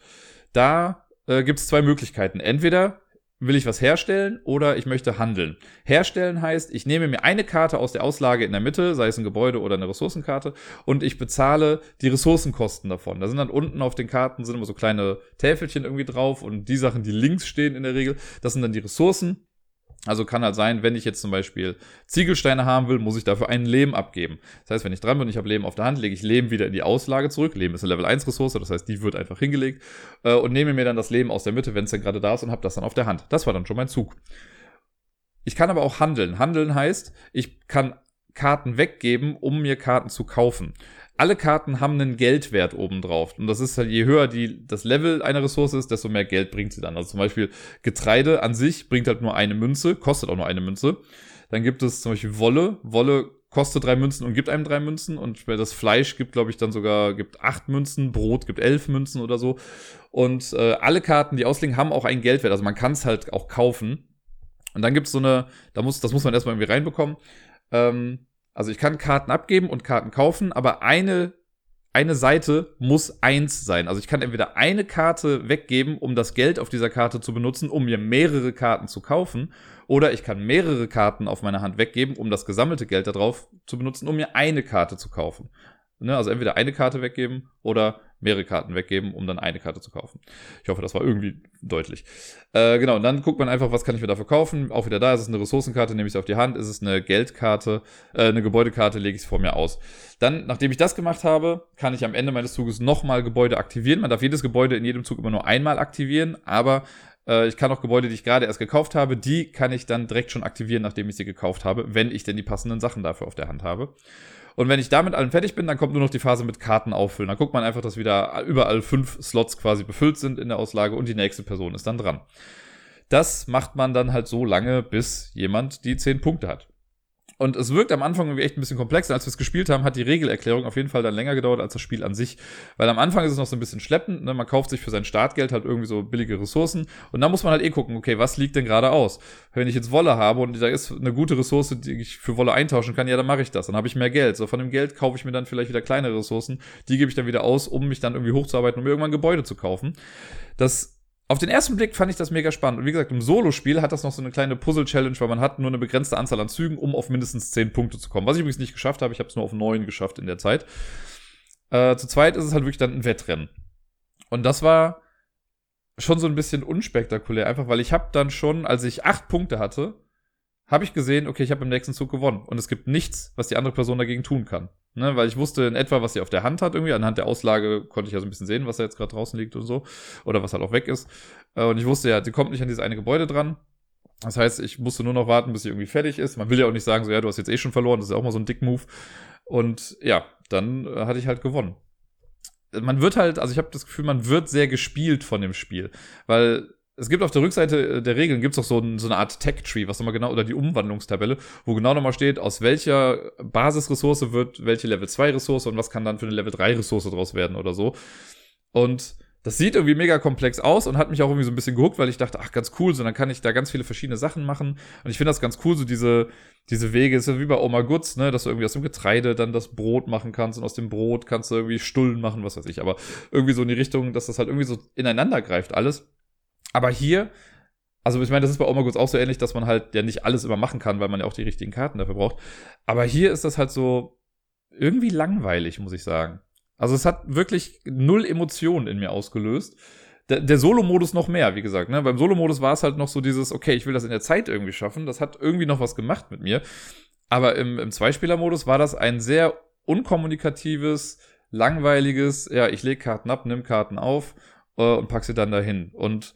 da äh, gibt es zwei Möglichkeiten. Entweder will ich was herstellen oder ich möchte handeln. Herstellen heißt, ich nehme mir eine Karte aus der Auslage in der Mitte, sei es ein Gebäude oder eine Ressourcenkarte, und ich bezahle die Ressourcenkosten davon. Da sind dann unten auf den Karten sind immer so kleine Täfelchen irgendwie drauf und die Sachen, die links stehen in der Regel, das sind dann die Ressourcen. Also kann halt sein, wenn ich jetzt zum Beispiel Ziegelsteine haben will, muss ich dafür einen Lehm abgeben. Das heißt, wenn ich dran bin und ich habe Lehm auf der Hand, lege ich Lehm wieder in die Auslage zurück. Lehm ist eine Level 1 Ressource, das heißt, die wird einfach hingelegt äh, und nehme mir dann das Lehm aus der Mitte, wenn es denn gerade da ist und habe das dann auf der Hand. Das war dann schon mein Zug. Ich kann aber auch handeln. Handeln heißt, ich kann Karten weggeben, um mir Karten zu kaufen alle Karten haben einen Geldwert obendrauf. Und das ist halt, je höher die, das Level einer Ressource ist, desto mehr Geld bringt sie dann. Also zum Beispiel Getreide an sich bringt halt nur eine Münze, kostet auch nur eine Münze. Dann gibt es zum Beispiel Wolle. Wolle kostet drei Münzen und gibt einem drei Münzen. Und das Fleisch gibt, glaube ich, dann sogar, gibt acht Münzen. Brot gibt elf Münzen oder so. Und äh, alle Karten, die auslegen, haben auch einen Geldwert. Also man kann es halt auch kaufen. Und dann gibt es so eine, da muss, das muss man erstmal irgendwie reinbekommen. Ähm, also ich kann Karten abgeben und Karten kaufen, aber eine, eine Seite muss eins sein. Also ich kann entweder eine Karte weggeben, um das Geld auf dieser Karte zu benutzen, um mir mehrere Karten zu kaufen, oder ich kann mehrere Karten auf meiner Hand weggeben, um das gesammelte Geld darauf zu benutzen, um mir eine Karte zu kaufen. Ne, also entweder eine Karte weggeben oder mehrere Karten weggeben, um dann eine Karte zu kaufen. Ich hoffe, das war irgendwie deutlich. Äh, genau, und dann guckt man einfach, was kann ich mir dafür kaufen. Auch wieder da ist es eine Ressourcenkarte, nehme ich es auf die Hand. Ist es eine Geldkarte, äh, eine Gebäudekarte, lege ich es vor mir aus. Dann, nachdem ich das gemacht habe, kann ich am Ende meines Zuges nochmal Gebäude aktivieren. Man darf jedes Gebäude in jedem Zug immer nur einmal aktivieren, aber äh, ich kann auch Gebäude, die ich gerade erst gekauft habe, die kann ich dann direkt schon aktivieren, nachdem ich sie gekauft habe, wenn ich denn die passenden Sachen dafür auf der Hand habe. Und wenn ich damit allen fertig bin, dann kommt nur noch die Phase mit Karten auffüllen. Dann guckt man einfach, dass wieder überall fünf Slots quasi befüllt sind in der Auslage und die nächste Person ist dann dran. Das macht man dann halt so lange, bis jemand die zehn Punkte hat. Und es wirkt am Anfang irgendwie echt ein bisschen komplexer. Als wir es gespielt haben, hat die Regelerklärung auf jeden Fall dann länger gedauert als das Spiel an sich. Weil am Anfang ist es noch so ein bisschen schleppend. Ne? Man kauft sich für sein Startgeld halt irgendwie so billige Ressourcen. Und dann muss man halt eh gucken, okay, was liegt denn gerade aus? Wenn ich jetzt Wolle habe und da ist eine gute Ressource, die ich für Wolle eintauschen kann, ja, dann mache ich das. Dann habe ich mehr Geld. So von dem Geld kaufe ich mir dann vielleicht wieder kleine Ressourcen. Die gebe ich dann wieder aus, um mich dann irgendwie hochzuarbeiten, um irgendwann Gebäude zu kaufen. Das auf den ersten Blick fand ich das mega spannend. Und wie gesagt, im Solo-Spiel hat das noch so eine kleine Puzzle-Challenge, weil man hat nur eine begrenzte Anzahl an Zügen, um auf mindestens 10 Punkte zu kommen. Was ich übrigens nicht geschafft habe. Ich habe es nur auf 9 geschafft in der Zeit. Äh, zu zweit ist es halt wirklich dann ein Wettrennen. Und das war schon so ein bisschen unspektakulär, einfach weil ich habe dann schon, als ich 8 Punkte hatte, habe ich gesehen, okay, ich habe im nächsten Zug gewonnen. Und es gibt nichts, was die andere Person dagegen tun kann. Ne, weil ich wusste in etwa, was sie auf der Hand hat irgendwie. Anhand der Auslage konnte ich ja so ein bisschen sehen, was da jetzt gerade draußen liegt und so. Oder was halt auch weg ist. Äh, und ich wusste ja, sie kommt nicht an dieses eine Gebäude dran. Das heißt, ich musste nur noch warten, bis sie irgendwie fertig ist. Man will ja auch nicht sagen, so, ja, du hast jetzt eh schon verloren. Das ist ja auch mal so ein Dick-Move. Und ja, dann äh, hatte ich halt gewonnen. Man wird halt, also ich habe das Gefühl, man wird sehr gespielt von dem Spiel. Weil es gibt auf der Rückseite äh, der Regeln gibt's auch so, ein, so eine Art Tech-Tree, was nochmal genau, oder die Umwandlungstabelle, wo genau nochmal steht, aus welcher Basisressource wird welche Level 2 Ressource und was kann dann für eine Level 3 Ressource draus werden oder so. Und das sieht irgendwie mega komplex aus und hat mich auch irgendwie so ein bisschen gehuckt, weil ich dachte, ach, ganz cool, so dann kann ich da ganz viele verschiedene Sachen machen. Und ich finde das ganz cool, so diese, diese Wege, ist ja wie bei Oma Gutz, ne, dass du irgendwie aus dem Getreide dann das Brot machen kannst und aus dem Brot kannst du irgendwie Stullen machen, was weiß ich, aber irgendwie so in die Richtung, dass das halt irgendwie so ineinander greift alles. Aber hier, also ich meine, das ist bei Omagos auch so ähnlich, dass man halt ja nicht alles immer machen kann, weil man ja auch die richtigen Karten dafür braucht. Aber hier ist das halt so irgendwie langweilig, muss ich sagen. Also es hat wirklich null Emotionen in mir ausgelöst. Der, der Solo-Modus noch mehr, wie gesagt. Ne? Beim Solo-Modus war es halt noch so dieses, okay, ich will das in der Zeit irgendwie schaffen. Das hat irgendwie noch was gemacht mit mir. Aber im, im Zweispieler-Modus war das ein sehr unkommunikatives, langweiliges, ja, ich lege Karten ab, nimm Karten auf äh, und pack sie dann dahin. Und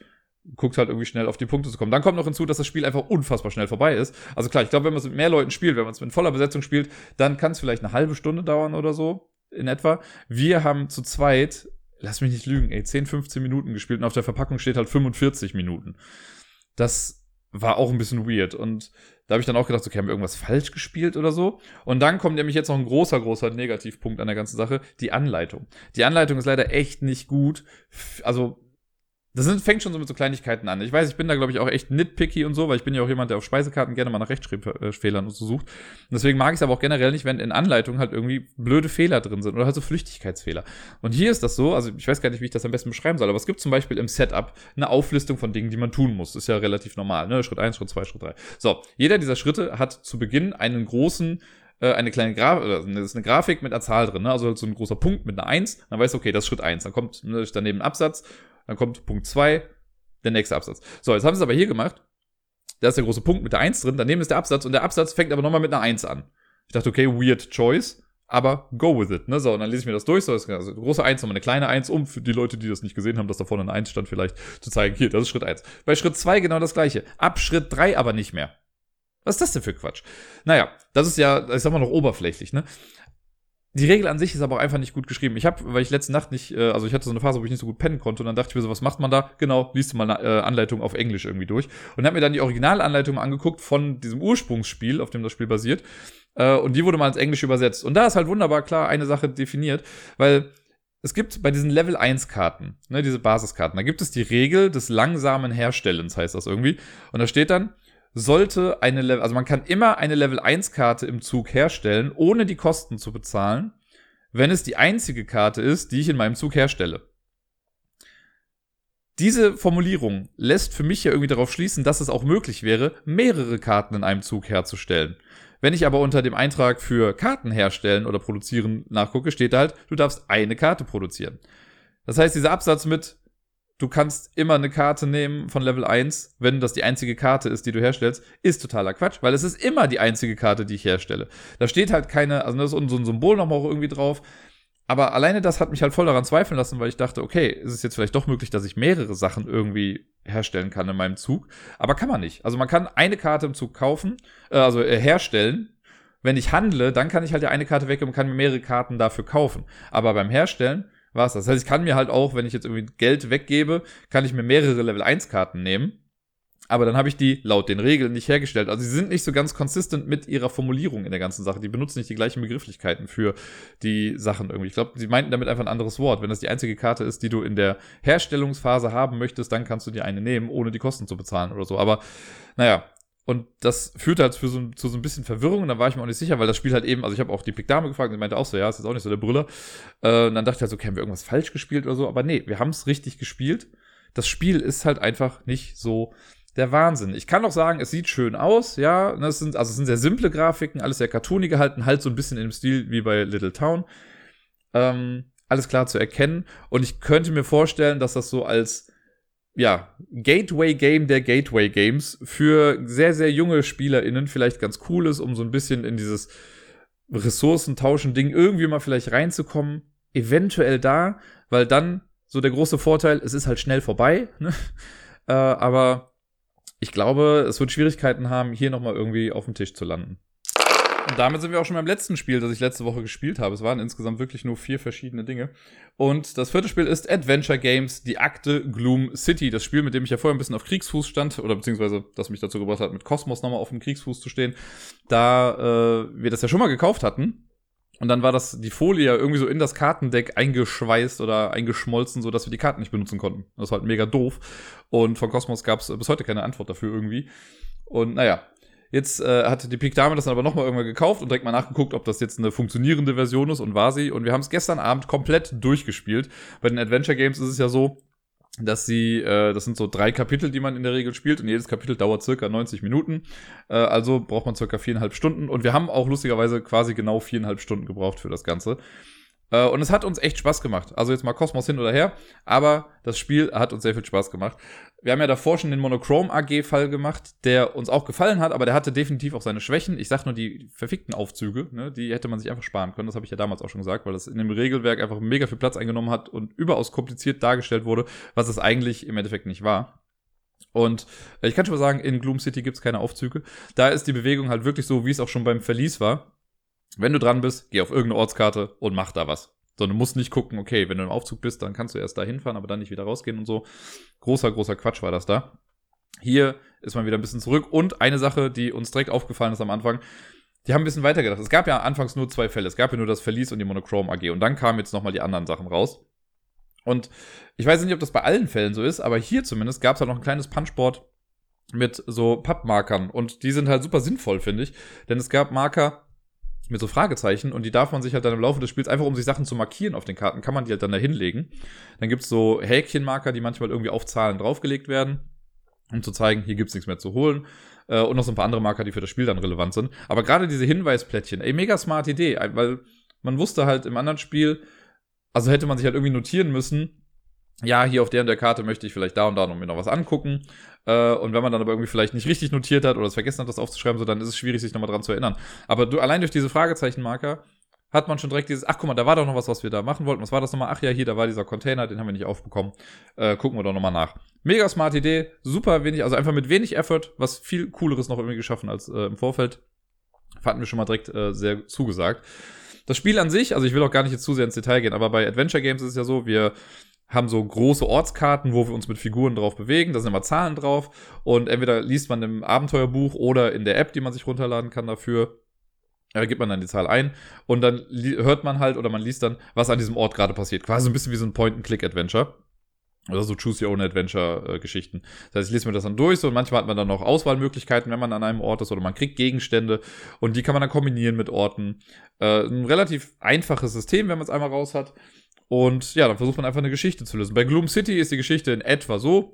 guckt halt irgendwie schnell auf die Punkte zu kommen. Dann kommt noch hinzu, dass das Spiel einfach unfassbar schnell vorbei ist. Also klar, ich glaube, wenn man es mit mehr Leuten spielt, wenn man es mit voller Besetzung spielt, dann kann es vielleicht eine halbe Stunde dauern oder so in etwa. Wir haben zu zweit, lass mich nicht lügen, ey, 10, 15 Minuten gespielt und auf der Verpackung steht halt 45 Minuten. Das war auch ein bisschen weird und da habe ich dann auch gedacht, okay, haben wir irgendwas falsch gespielt oder so? Und dann kommt nämlich jetzt noch ein großer, großer Negativpunkt an der ganzen Sache, die Anleitung. Die Anleitung ist leider echt nicht gut. Also das sind, fängt schon so mit so Kleinigkeiten an. Ich weiß, ich bin da, glaube ich, auch echt nitpicky und so, weil ich bin ja auch jemand, der auf Speisekarten gerne mal nach Rechtschreibfehlern und so sucht. Und deswegen mag ich es aber auch generell nicht, wenn in Anleitungen halt irgendwie blöde Fehler drin sind oder halt so Flüchtigkeitsfehler. Und hier ist das so, also ich weiß gar nicht, wie ich das am besten beschreiben soll, aber es gibt zum Beispiel im Setup eine Auflistung von Dingen, die man tun muss. Ist ja relativ normal, ne? Schritt eins, Schritt zwei, Schritt drei. So, jeder dieser Schritte hat zu Beginn einen großen äh, eine kleine Grafik, das ist eine Grafik mit einer Zahl drin, ne? also halt so ein großer Punkt mit einer 1, dann weißt du, okay, das ist Schritt 1, dann kommt ne, daneben ein Absatz dann kommt Punkt 2, der nächste Absatz. So, jetzt haben sie es aber hier gemacht. da ist der große Punkt mit der 1 drin, daneben ist der Absatz und der Absatz fängt aber nochmal mit einer 1 an. Ich dachte, okay, weird choice, aber go with it, ne? So, und dann lese ich mir das durch, so, das ist also eine große 1, nochmal eine kleine 1, um für die Leute, die das nicht gesehen haben, dass da vorne eine 1 stand, vielleicht zu zeigen, hier, das ist Schritt 1. Bei Schritt 2 genau das gleiche. Ab Schritt 3 aber nicht mehr. Was ist das denn für Quatsch? Naja, das ist ja, ich sag mal noch oberflächlich, ne? Die Regel an sich ist aber auch einfach nicht gut geschrieben. Ich habe, weil ich letzte Nacht nicht, äh, also ich hatte so eine Phase, wo ich nicht so gut pennen konnte und dann dachte ich mir so, was macht man da? Genau, liest mal eine äh, Anleitung auf Englisch irgendwie durch und habe mir dann die Originalanleitung angeguckt von diesem Ursprungsspiel, auf dem das Spiel basiert. Äh, und die wurde mal ins Englische übersetzt. Und da ist halt wunderbar klar eine Sache definiert, weil es gibt bei diesen Level 1 Karten, ne, diese Basiskarten, da gibt es die Regel des langsamen Herstellens, heißt das irgendwie. Und da steht dann, sollte eine Level, also man kann immer eine Level 1 Karte im Zug herstellen, ohne die Kosten zu bezahlen, wenn es die einzige Karte ist, die ich in meinem Zug herstelle. Diese Formulierung lässt für mich ja irgendwie darauf schließen, dass es auch möglich wäre, mehrere Karten in einem Zug herzustellen. Wenn ich aber unter dem Eintrag für Karten herstellen oder produzieren nachgucke, steht da halt, du darfst eine Karte produzieren. Das heißt, dieser Absatz mit du kannst immer eine Karte nehmen von Level 1, wenn das die einzige Karte ist, die du herstellst, ist totaler Quatsch, weil es ist immer die einzige Karte, die ich herstelle. Da steht halt keine, also da ist so ein Symbol nochmal irgendwie drauf. Aber alleine das hat mich halt voll daran zweifeln lassen, weil ich dachte, okay, ist es jetzt vielleicht doch möglich, dass ich mehrere Sachen irgendwie herstellen kann in meinem Zug. Aber kann man nicht. Also man kann eine Karte im Zug kaufen, äh, also äh, herstellen. Wenn ich handle, dann kann ich halt ja eine Karte weggeben und kann mir mehrere Karten dafür kaufen. Aber beim Herstellen war es das. Das heißt, ich kann mir halt auch, wenn ich jetzt irgendwie Geld weggebe, kann ich mir mehrere Level 1 Karten nehmen. Aber dann habe ich die laut den Regeln nicht hergestellt. Also sie sind nicht so ganz konsistent mit ihrer Formulierung in der ganzen Sache. Die benutzen nicht die gleichen Begrifflichkeiten für die Sachen irgendwie. Ich glaube, sie meinten damit einfach ein anderes Wort. Wenn das die einzige Karte ist, die du in der Herstellungsphase haben möchtest, dann kannst du dir eine nehmen, ohne die Kosten zu bezahlen oder so. Aber naja, und das führte halt so, zu so ein bisschen Verwirrung. Und dann war ich mir auch nicht sicher, weil das Spiel halt eben, also ich habe auch die Pickdame gefragt die meinte auch so, ja, ist jetzt auch nicht so der Brüller. Äh, und dann dachte ich halt so, okay, haben wir irgendwas falsch gespielt oder so? Aber nee, wir haben es richtig gespielt. Das Spiel ist halt einfach nicht so der Wahnsinn. Ich kann auch sagen, es sieht schön aus, ja. Das sind, also es sind sehr simple Grafiken, alles sehr cartoony gehalten, halt so ein bisschen dem Stil wie bei Little Town. Ähm, alles klar zu erkennen. Und ich könnte mir vorstellen, dass das so als ja, Gateway-Game der Gateway-Games für sehr, sehr junge SpielerInnen vielleicht ganz cool ist, um so ein bisschen in dieses Ressourcentauschen-Ding irgendwie mal vielleicht reinzukommen. Eventuell da, weil dann so der große Vorteil, es ist halt schnell vorbei, ne? äh, aber ich glaube, es wird Schwierigkeiten haben, hier nochmal irgendwie auf dem Tisch zu landen. Und damit sind wir auch schon beim letzten Spiel, das ich letzte Woche gespielt habe. Es waren insgesamt wirklich nur vier verschiedene Dinge. Und das vierte Spiel ist Adventure Games, die Akte Gloom City. Das Spiel, mit dem ich ja vorher ein bisschen auf Kriegsfuß stand, oder beziehungsweise das mich dazu gebracht hat, mit Kosmos nochmal auf dem Kriegsfuß zu stehen, da äh, wir das ja schon mal gekauft hatten. Und dann war das, die Folie ja irgendwie so in das Kartendeck eingeschweißt oder eingeschmolzen, so dass wir die Karten nicht benutzen konnten. Das war halt mega doof. Und von Kosmos gab es bis heute keine Antwort dafür irgendwie. Und naja, Jetzt äh, hat die Peak Dame das dann aber nochmal irgendwann gekauft und direkt mal nachgeguckt, ob das jetzt eine funktionierende Version ist und war sie. Und wir haben es gestern Abend komplett durchgespielt. Bei den Adventure Games ist es ja so, dass sie, äh, das sind so drei Kapitel, die man in der Regel spielt und jedes Kapitel dauert circa 90 Minuten. Äh, also braucht man circa viereinhalb Stunden und wir haben auch lustigerweise quasi genau viereinhalb Stunden gebraucht für das Ganze. Äh, und es hat uns echt Spaß gemacht. Also jetzt mal Kosmos hin oder her, aber das Spiel hat uns sehr viel Spaß gemacht. Wir haben ja davor schon den Monochrome AG-Fall gemacht, der uns auch gefallen hat, aber der hatte definitiv auch seine Schwächen. Ich sag nur die verfickten Aufzüge, ne, die hätte man sich einfach sparen können. Das habe ich ja damals auch schon gesagt, weil das in dem Regelwerk einfach mega viel Platz eingenommen hat und überaus kompliziert dargestellt wurde, was es eigentlich im Endeffekt nicht war. Und äh, ich kann schon mal sagen, in Gloom City gibt's keine Aufzüge. Da ist die Bewegung halt wirklich so, wie es auch schon beim Verlies war. Wenn du dran bist, geh auf irgendeine Ortskarte und mach da was. Sondern du musst nicht gucken, okay, wenn du im Aufzug bist, dann kannst du erst da hinfahren, aber dann nicht wieder rausgehen und so. Großer, großer Quatsch war das da. Hier ist man wieder ein bisschen zurück. Und eine Sache, die uns direkt aufgefallen ist am Anfang, die haben ein bisschen weitergedacht. Es gab ja anfangs nur zwei Fälle. Es gab ja nur das Verlies und die Monochrome AG. Und dann kamen jetzt nochmal die anderen Sachen raus. Und ich weiß nicht, ob das bei allen Fällen so ist, aber hier zumindest gab es halt noch ein kleines Punchboard mit so Pappmarkern. Und die sind halt super sinnvoll, finde ich. Denn es gab Marker, mit so Fragezeichen und die darf man sich halt dann im Laufe des Spiels einfach, um sich Sachen zu markieren auf den Karten, kann man die halt dann da hinlegen. Dann gibt's so Häkchenmarker, die manchmal irgendwie auf Zahlen draufgelegt werden, um zu zeigen, hier gibt's nichts mehr zu holen. Äh, und noch so ein paar andere Marker, die für das Spiel dann relevant sind. Aber gerade diese Hinweisplättchen, ey, mega smart Idee, weil man wusste halt im anderen Spiel, also hätte man sich halt irgendwie notieren müssen, ja, hier auf der und der Karte möchte ich vielleicht da und da noch mir noch was angucken. Äh, und wenn man dann aber irgendwie vielleicht nicht richtig notiert hat oder es vergessen hat, das aufzuschreiben, so, dann ist es schwierig, sich nochmal dran zu erinnern. Aber du, allein durch diese Fragezeichenmarker hat man schon direkt dieses, ach guck mal, da war doch noch was, was wir da machen wollten. Was war das nochmal? Ach ja, hier, da war dieser Container, den haben wir nicht aufbekommen. Äh, gucken wir doch nochmal nach. Mega smart Idee, super wenig, also einfach mit wenig Effort, was viel cooleres noch irgendwie geschaffen als äh, im Vorfeld. Fanden wir schon mal direkt äh, sehr zugesagt. Das Spiel an sich, also ich will auch gar nicht jetzt zu sehr ins Detail gehen, aber bei Adventure Games ist es ja so, wir haben so große Ortskarten, wo wir uns mit Figuren drauf bewegen. Da sind immer Zahlen drauf. Und entweder liest man im Abenteuerbuch oder in der App, die man sich runterladen kann dafür, da gibt man dann die Zahl ein und dann hört man halt oder man liest dann, was an diesem Ort gerade passiert. Quasi ein bisschen wie so ein Point-and-Click-Adventure. Oder so Choose-Your-Own-Adventure-Geschichten. Das heißt, ich lese mir das dann durch so und manchmal hat man dann noch Auswahlmöglichkeiten, wenn man an einem Ort ist oder man kriegt Gegenstände und die kann man dann kombinieren mit Orten. Äh, ein relativ einfaches System, wenn man es einmal raus hat. Und ja, dann versucht man einfach eine Geschichte zu lösen. Bei Gloom City ist die Geschichte in etwa so,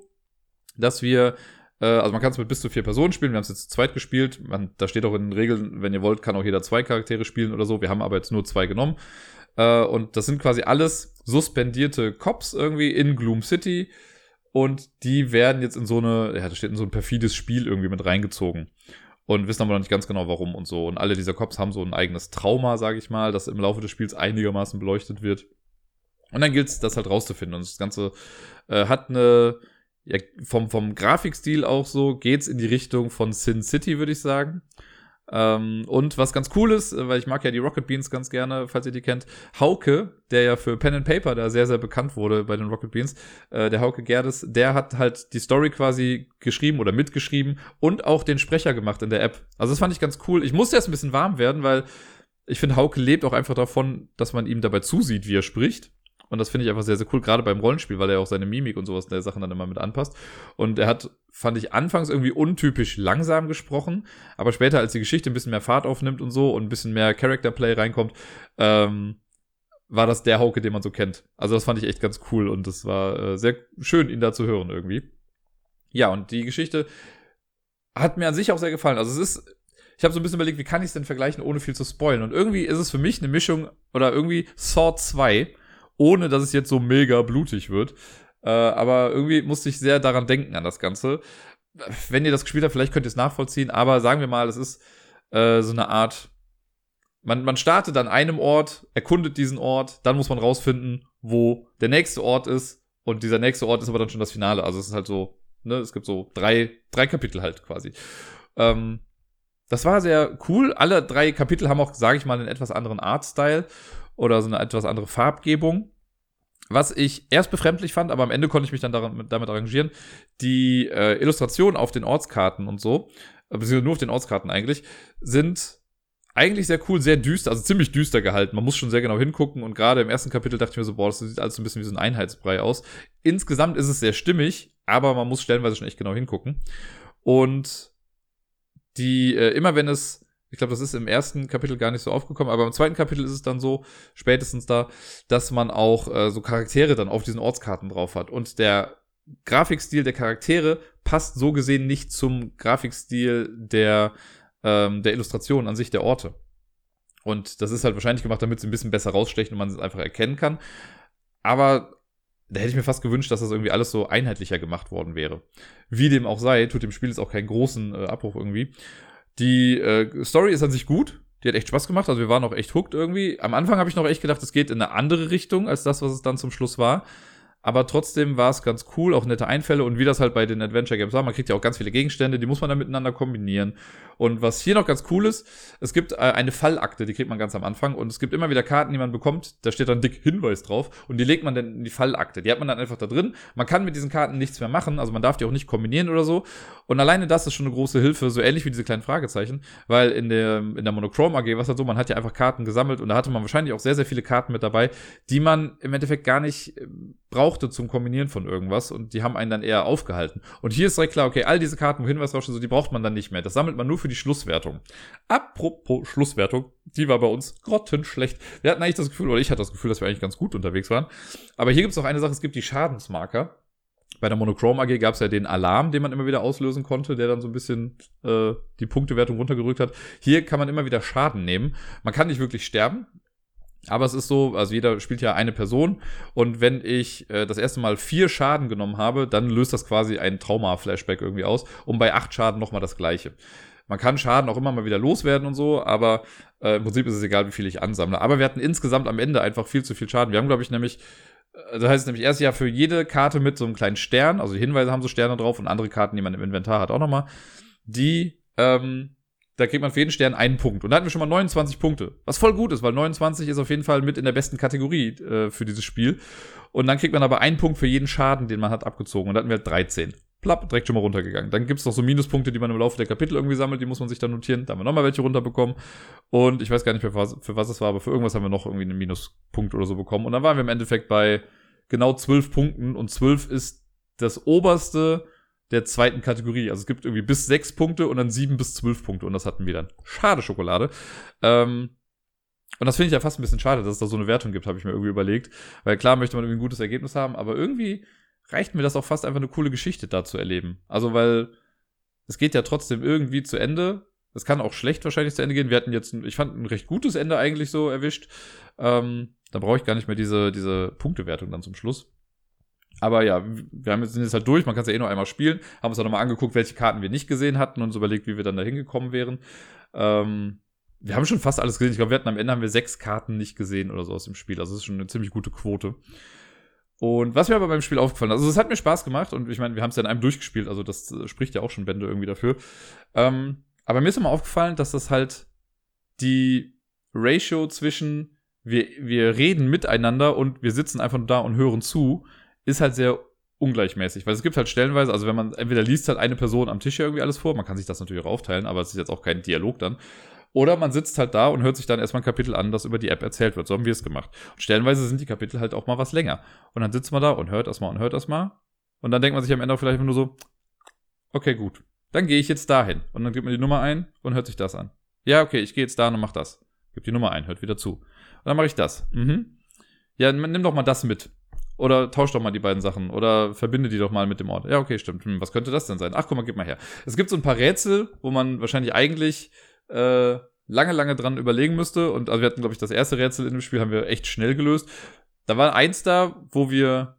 dass wir äh, also man kann es mit bis zu vier Personen spielen. Wir haben es jetzt zu zweit gespielt. Man, da steht auch in den Regeln, wenn ihr wollt, kann auch jeder zwei Charaktere spielen oder so. Wir haben aber jetzt nur zwei genommen. Äh, und das sind quasi alles suspendierte Cops irgendwie in Gloom City. Und die werden jetzt in so eine, ja, da steht in so ein perfides Spiel irgendwie mit reingezogen. Und wissen aber noch nicht ganz genau warum und so. Und alle dieser Cops haben so ein eigenes Trauma, sage ich mal, das im Laufe des Spiels einigermaßen beleuchtet wird. Und dann gilt es, das halt rauszufinden. Und das Ganze äh, hat eine ja, vom, vom Grafikstil auch so, geht's in die Richtung von Sin City, würde ich sagen. Ähm, und was ganz cool ist, äh, weil ich mag ja die Rocket Beans ganz gerne, falls ihr die kennt, Hauke, der ja für Pen and Paper da sehr, sehr bekannt wurde bei den Rocket Beans, äh, der Hauke Gerdes, der hat halt die Story quasi geschrieben oder mitgeschrieben und auch den Sprecher gemacht in der App. Also das fand ich ganz cool. Ich musste erst ein bisschen warm werden, weil ich finde, Hauke lebt auch einfach davon, dass man ihm dabei zusieht, wie er spricht. Und das finde ich einfach sehr, sehr cool, gerade beim Rollenspiel, weil er auch seine Mimik und sowas in der Sachen dann immer mit anpasst. Und er hat, fand ich, anfangs irgendwie untypisch langsam gesprochen, aber später, als die Geschichte ein bisschen mehr Fahrt aufnimmt und so und ein bisschen mehr Character Play reinkommt, ähm, war das der Hauke, den man so kennt. Also das fand ich echt ganz cool und es war äh, sehr schön, ihn da zu hören irgendwie. Ja, und die Geschichte hat mir an sich auch sehr gefallen. Also es ist ich habe so ein bisschen überlegt, wie kann ich es denn vergleichen, ohne viel zu spoilen. Und irgendwie ist es für mich eine Mischung oder irgendwie Saw 2 ohne dass es jetzt so mega blutig wird. Äh, aber irgendwie musste ich sehr daran denken, an das Ganze. Wenn ihr das gespielt habt, vielleicht könnt ihr es nachvollziehen, aber sagen wir mal, es ist äh, so eine Art. Man, man startet an einem Ort, erkundet diesen Ort, dann muss man rausfinden, wo der nächste Ort ist. Und dieser nächste Ort ist aber dann schon das Finale. Also es ist halt so, ne, es gibt so drei, drei Kapitel halt quasi. Ähm, das war sehr cool. Alle drei Kapitel haben auch, sage ich mal, einen etwas anderen Artstyle oder so eine etwas andere Farbgebung. Was ich erst befremdlich fand, aber am Ende konnte ich mich dann daran, damit arrangieren, die äh, Illustrationen auf den Ortskarten und so, äh, beziehungsweise nur auf den Ortskarten eigentlich, sind eigentlich sehr cool, sehr düster, also ziemlich düster gehalten. Man muss schon sehr genau hingucken und gerade im ersten Kapitel dachte ich mir so, boah, das sieht alles so ein bisschen wie so ein Einheitsbrei aus. Insgesamt ist es sehr stimmig, aber man muss stellenweise schon echt genau hingucken. Und die, äh, immer wenn es ich glaube, das ist im ersten Kapitel gar nicht so aufgekommen, aber im zweiten Kapitel ist es dann so, spätestens da, dass man auch äh, so Charaktere dann auf diesen Ortskarten drauf hat. Und der Grafikstil der Charaktere passt so gesehen nicht zum Grafikstil der, ähm, der Illustration an sich der Orte. Und das ist halt wahrscheinlich gemacht, damit sie ein bisschen besser rausstechen und man es einfach erkennen kann. Aber da hätte ich mir fast gewünscht, dass das irgendwie alles so einheitlicher gemacht worden wäre. Wie dem auch sei, tut dem Spiel jetzt auch keinen großen äh, Abbruch irgendwie. Die äh, Story ist an sich gut. Die hat echt Spaß gemacht. Also wir waren auch echt hooked irgendwie. Am Anfang habe ich noch echt gedacht, es geht in eine andere Richtung als das, was es dann zum Schluss war aber trotzdem war es ganz cool, auch nette Einfälle und wie das halt bei den Adventure Games war, man kriegt ja auch ganz viele Gegenstände, die muss man dann miteinander kombinieren. Und was hier noch ganz cool ist, es gibt äh, eine Fallakte, die kriegt man ganz am Anfang und es gibt immer wieder Karten, die man bekommt, da steht dann dick Hinweis drauf und die legt man dann in die Fallakte. Die hat man dann einfach da drin. Man kann mit diesen Karten nichts mehr machen, also man darf die auch nicht kombinieren oder so. Und alleine das ist schon eine große Hilfe, so ähnlich wie diese kleinen Fragezeichen, weil in der, in der Monochrome AG war es halt so, man hat ja einfach Karten gesammelt und da hatte man wahrscheinlich auch sehr, sehr viele Karten mit dabei, die man im Endeffekt gar nicht ähm, brauchte zum Kombinieren von irgendwas und die haben einen dann eher aufgehalten. Und hier ist direkt klar, okay, all diese Karten, wo Hinweis draufsteht, so, die braucht man dann nicht mehr. Das sammelt man nur für die Schlusswertung. Apropos Schlusswertung, die war bei uns grottenschlecht. Wir hatten eigentlich das Gefühl, oder ich hatte das Gefühl, dass wir eigentlich ganz gut unterwegs waren. Aber hier gibt es noch eine Sache, es gibt die Schadensmarker. Bei der Monochrome AG gab es ja den Alarm, den man immer wieder auslösen konnte, der dann so ein bisschen äh, die Punktewertung runtergerückt hat. Hier kann man immer wieder Schaden nehmen. Man kann nicht wirklich sterben. Aber es ist so, also jeder spielt ja eine Person und wenn ich äh, das erste Mal vier Schaden genommen habe, dann löst das quasi ein Trauma-Flashback irgendwie aus und bei acht Schaden nochmal das gleiche. Man kann Schaden auch immer mal wieder loswerden und so, aber äh, im Prinzip ist es egal, wie viel ich ansammle. Aber wir hatten insgesamt am Ende einfach viel zu viel Schaden. Wir haben, glaube ich, nämlich, äh, das heißt nämlich erst ja für jede Karte mit so einem kleinen Stern, also die Hinweise haben so Sterne drauf und andere Karten, die man im Inventar hat, auch nochmal, die ähm, da kriegt man für jeden Stern einen Punkt. Und da hatten wir schon mal 29 Punkte. Was voll gut ist, weil 29 ist auf jeden Fall mit in der besten Kategorie äh, für dieses Spiel. Und dann kriegt man aber einen Punkt für jeden Schaden, den man hat, abgezogen. Und da hatten wir halt 13. Plapp, direkt schon mal runtergegangen. Dann gibt's noch so Minuspunkte, die man im Laufe der Kapitel irgendwie sammelt, die muss man sich dann notieren. Da haben wir nochmal welche runterbekommen. Und ich weiß gar nicht mehr, für was, für was es war, aber für irgendwas haben wir noch irgendwie einen Minuspunkt oder so bekommen. Und dann waren wir im Endeffekt bei genau 12 Punkten. Und 12 ist das oberste der zweiten Kategorie. Also es gibt irgendwie bis sechs Punkte und dann sieben bis zwölf Punkte und das hatten wir dann. Schade Schokolade. Ähm, und das finde ich ja fast ein bisschen schade, dass es da so eine Wertung gibt, habe ich mir irgendwie überlegt. Weil klar möchte man irgendwie ein gutes Ergebnis haben, aber irgendwie reicht mir das auch fast einfach eine coole Geschichte da zu erleben. Also weil es geht ja trotzdem irgendwie zu Ende. Es kann auch schlecht wahrscheinlich zu Ende gehen. Wir hatten jetzt, ein, ich fand ein recht gutes Ende eigentlich so erwischt. Ähm, da brauche ich gar nicht mehr diese, diese Punktewertung dann zum Schluss. Aber ja, wir haben jetzt, sind jetzt halt durch, man kann es ja eh noch einmal spielen, haben uns dann nochmal angeguckt, welche Karten wir nicht gesehen hatten und uns überlegt, wie wir dann da hingekommen wären. Ähm, wir haben schon fast alles gesehen. Ich glaube, wir hatten am Ende haben wir sechs Karten nicht gesehen oder so aus dem Spiel. Also das ist schon eine ziemlich gute Quote. Und was mir aber beim Spiel aufgefallen ist, also es hat mir Spaß gemacht und ich meine, wir haben es ja in einem durchgespielt, also das äh, spricht ja auch schon Bände irgendwie dafür. Ähm, aber mir ist immer aufgefallen, dass das halt die Ratio zwischen wir, wir reden miteinander und wir sitzen einfach nur da und hören zu, ist halt sehr ungleichmäßig, weil es gibt halt stellenweise, also wenn man entweder liest halt eine Person am Tisch irgendwie alles vor, man kann sich das natürlich auch aufteilen, aber es ist jetzt auch kein Dialog dann. Oder man sitzt halt da und hört sich dann erstmal ein Kapitel an, das über die App erzählt wird. So haben wir es gemacht. Und stellenweise sind die Kapitel halt auch mal was länger. Und dann sitzt man da und hört erstmal und hört erstmal. Und dann denkt man sich am Ende auch vielleicht nur so, okay, gut. Dann gehe ich jetzt dahin. Und dann gibt man die Nummer ein und hört sich das an. Ja, okay, ich gehe jetzt da und mach das. Gib die Nummer ein, hört wieder zu. Und dann mache ich das. Mhm. Ja, nimm doch mal das mit. Oder tausch doch mal die beiden Sachen. Oder verbinde die doch mal mit dem Ort. Ja, okay, stimmt. Hm, was könnte das denn sein? Ach, guck mal, gib mal her. Es gibt so ein paar Rätsel, wo man wahrscheinlich eigentlich äh, lange, lange dran überlegen müsste. Und also wir hatten, glaube ich, das erste Rätsel in dem Spiel haben wir echt schnell gelöst. Da war eins da, wo wir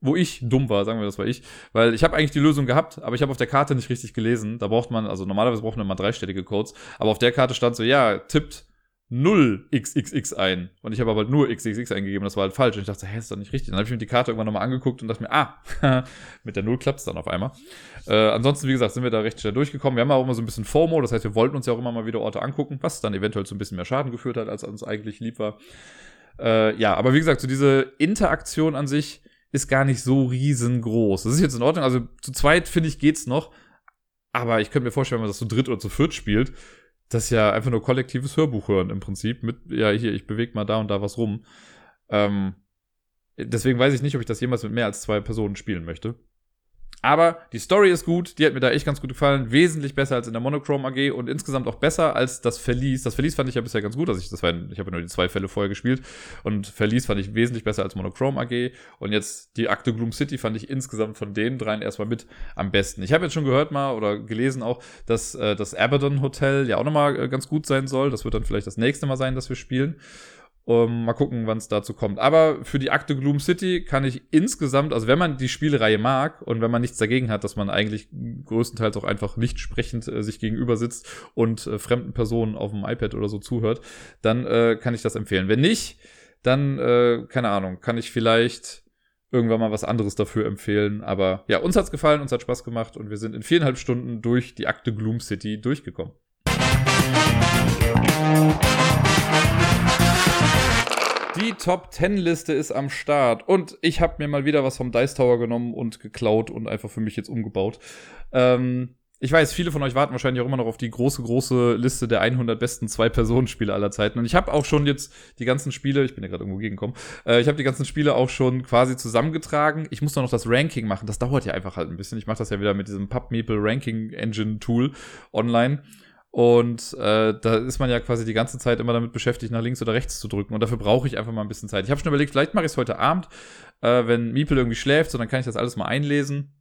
wo ich dumm war, sagen wir, das war ich, weil ich habe eigentlich die Lösung gehabt, aber ich habe auf der Karte nicht richtig gelesen. Da braucht man, also normalerweise braucht man immer dreistellige Codes, aber auf der Karte stand so, ja, tippt 0xxx ein. Und ich habe aber nur xxx eingegeben, das war halt falsch. Und ich dachte, hä, ist doch nicht richtig. Dann habe ich mir die Karte irgendwann nochmal angeguckt und dachte mir, ah, mit der 0 klappt es dann auf einmal. Äh, ansonsten, wie gesagt, sind wir da recht schnell durchgekommen. Wir haben auch immer so ein bisschen FOMO, das heißt, wir wollten uns ja auch immer mal wieder Orte angucken, was dann eventuell zu ein bisschen mehr Schaden geführt hat, als uns eigentlich lieb war. Äh, ja, aber wie gesagt, so diese Interaktion an sich ist gar nicht so riesengroß. Das ist jetzt in Ordnung. Also zu zweit, finde ich, geht's noch. Aber ich könnte mir vorstellen, wenn man das zu dritt oder zu viert spielt, das ist ja einfach nur kollektives Hörbuch hören im Prinzip. Mit, ja, hier, ich bewege mal da und da was rum. Ähm, deswegen weiß ich nicht, ob ich das jemals mit mehr als zwei Personen spielen möchte. Aber die Story ist gut, die hat mir da echt ganz gut gefallen, wesentlich besser als in der Monochrome AG und insgesamt auch besser als das Verlies. Das Verlies fand ich ja bisher ganz gut, also ich, das war, ich habe nur die zwei Fälle vorher gespielt und Verlies fand ich wesentlich besser als Monochrome AG und jetzt die Akte Gloom City fand ich insgesamt von den dreien erstmal mit am besten. Ich habe jetzt schon gehört mal oder gelesen auch, dass äh, das Abaddon Hotel ja auch nochmal äh, ganz gut sein soll. Das wird dann vielleicht das nächste Mal sein, dass wir spielen. Um, mal gucken, wann es dazu kommt. Aber für die Akte Gloom City kann ich insgesamt, also wenn man die Spielereihe mag und wenn man nichts dagegen hat, dass man eigentlich größtenteils auch einfach nicht sprechend äh, sich gegenüber sitzt und äh, fremden Personen auf dem iPad oder so zuhört, dann äh, kann ich das empfehlen. Wenn nicht, dann, äh, keine Ahnung, kann ich vielleicht irgendwann mal was anderes dafür empfehlen. Aber ja, uns hat's gefallen, uns hat Spaß gemacht und wir sind in viereinhalb Stunden durch die Akte Gloom City durchgekommen. Die Top 10 Liste ist am Start und ich habe mir mal wieder was vom Dice Tower genommen und geklaut und einfach für mich jetzt umgebaut. Ähm, ich weiß, viele von euch warten wahrscheinlich auch immer noch auf die große, große Liste der 100 besten Zwei-Personen-Spiele aller Zeiten. Und ich habe auch schon jetzt die ganzen Spiele, ich bin ja gerade irgendwo gegengekommen, äh, ich habe die ganzen Spiele auch schon quasi zusammengetragen. Ich muss nur noch das Ranking machen. Das dauert ja einfach halt ein bisschen. Ich mache das ja wieder mit diesem PubMeeple Ranking Engine Tool online. Und äh, da ist man ja quasi die ganze Zeit immer damit beschäftigt, nach links oder rechts zu drücken. Und dafür brauche ich einfach mal ein bisschen Zeit. Ich habe schon überlegt, vielleicht mache ich es heute Abend, äh, wenn Miepel irgendwie schläft, so dann kann ich das alles mal einlesen.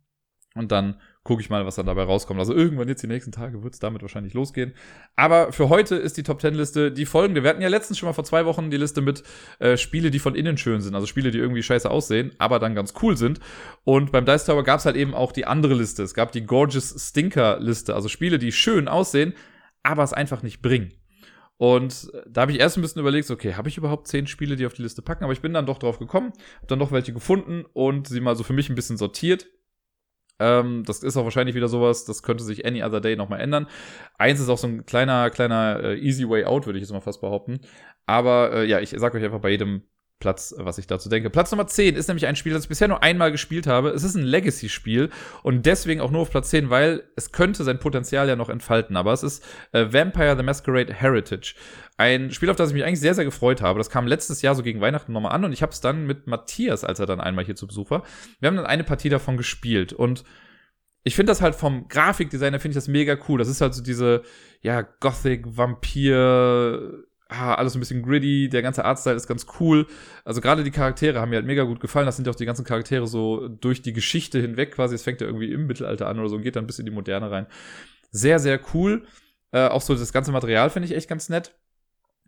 Und dann gucke ich mal, was dann dabei rauskommt. Also irgendwann jetzt die nächsten Tage wird es damit wahrscheinlich losgehen. Aber für heute ist die Top 10 Liste die folgende. Wir hatten ja letztens schon mal vor zwei Wochen die Liste mit äh, Spiele, die von innen schön sind. Also Spiele, die irgendwie scheiße aussehen, aber dann ganz cool sind. Und beim Dice Tower gab es halt eben auch die andere Liste. Es gab die Gorgeous Stinker Liste. Also Spiele, die schön aussehen, aber es einfach nicht bringen. Und da habe ich erst ein bisschen überlegt, okay, habe ich überhaupt zehn Spiele, die auf die Liste packen? Aber ich bin dann doch drauf gekommen, habe dann doch welche gefunden und sie mal so für mich ein bisschen sortiert. Ähm, das ist auch wahrscheinlich wieder sowas, das könnte sich any other day nochmal ändern. Eins ist auch so ein kleiner, kleiner äh, easy way out, würde ich jetzt mal fast behaupten. Aber äh, ja, ich sage euch einfach bei jedem Platz, was ich dazu denke. Platz Nummer 10 ist nämlich ein Spiel, das ich bisher nur einmal gespielt habe. Es ist ein Legacy-Spiel und deswegen auch nur auf Platz 10, weil es könnte sein Potenzial ja noch entfalten. Aber es ist äh, Vampire the Masquerade Heritage. Ein Spiel, auf das ich mich eigentlich sehr, sehr gefreut habe. Das kam letztes Jahr so gegen Weihnachten nochmal an und ich habe es dann mit Matthias, als er dann einmal hier zu Besuch war. Wir haben dann eine Partie davon gespielt und ich finde das halt vom Grafikdesigner finde ich das mega cool. Das ist halt so diese, ja, Gothic, Vampir, ah, alles ein bisschen gritty, der ganze Artstyle ist ganz cool. Also gerade die Charaktere haben mir halt mega gut gefallen. Das sind ja auch die ganzen Charaktere so durch die Geschichte hinweg quasi. Es fängt ja irgendwie im Mittelalter an oder so und geht dann bis in die Moderne rein. Sehr, sehr cool. Äh, auch so das ganze Material finde ich echt ganz nett.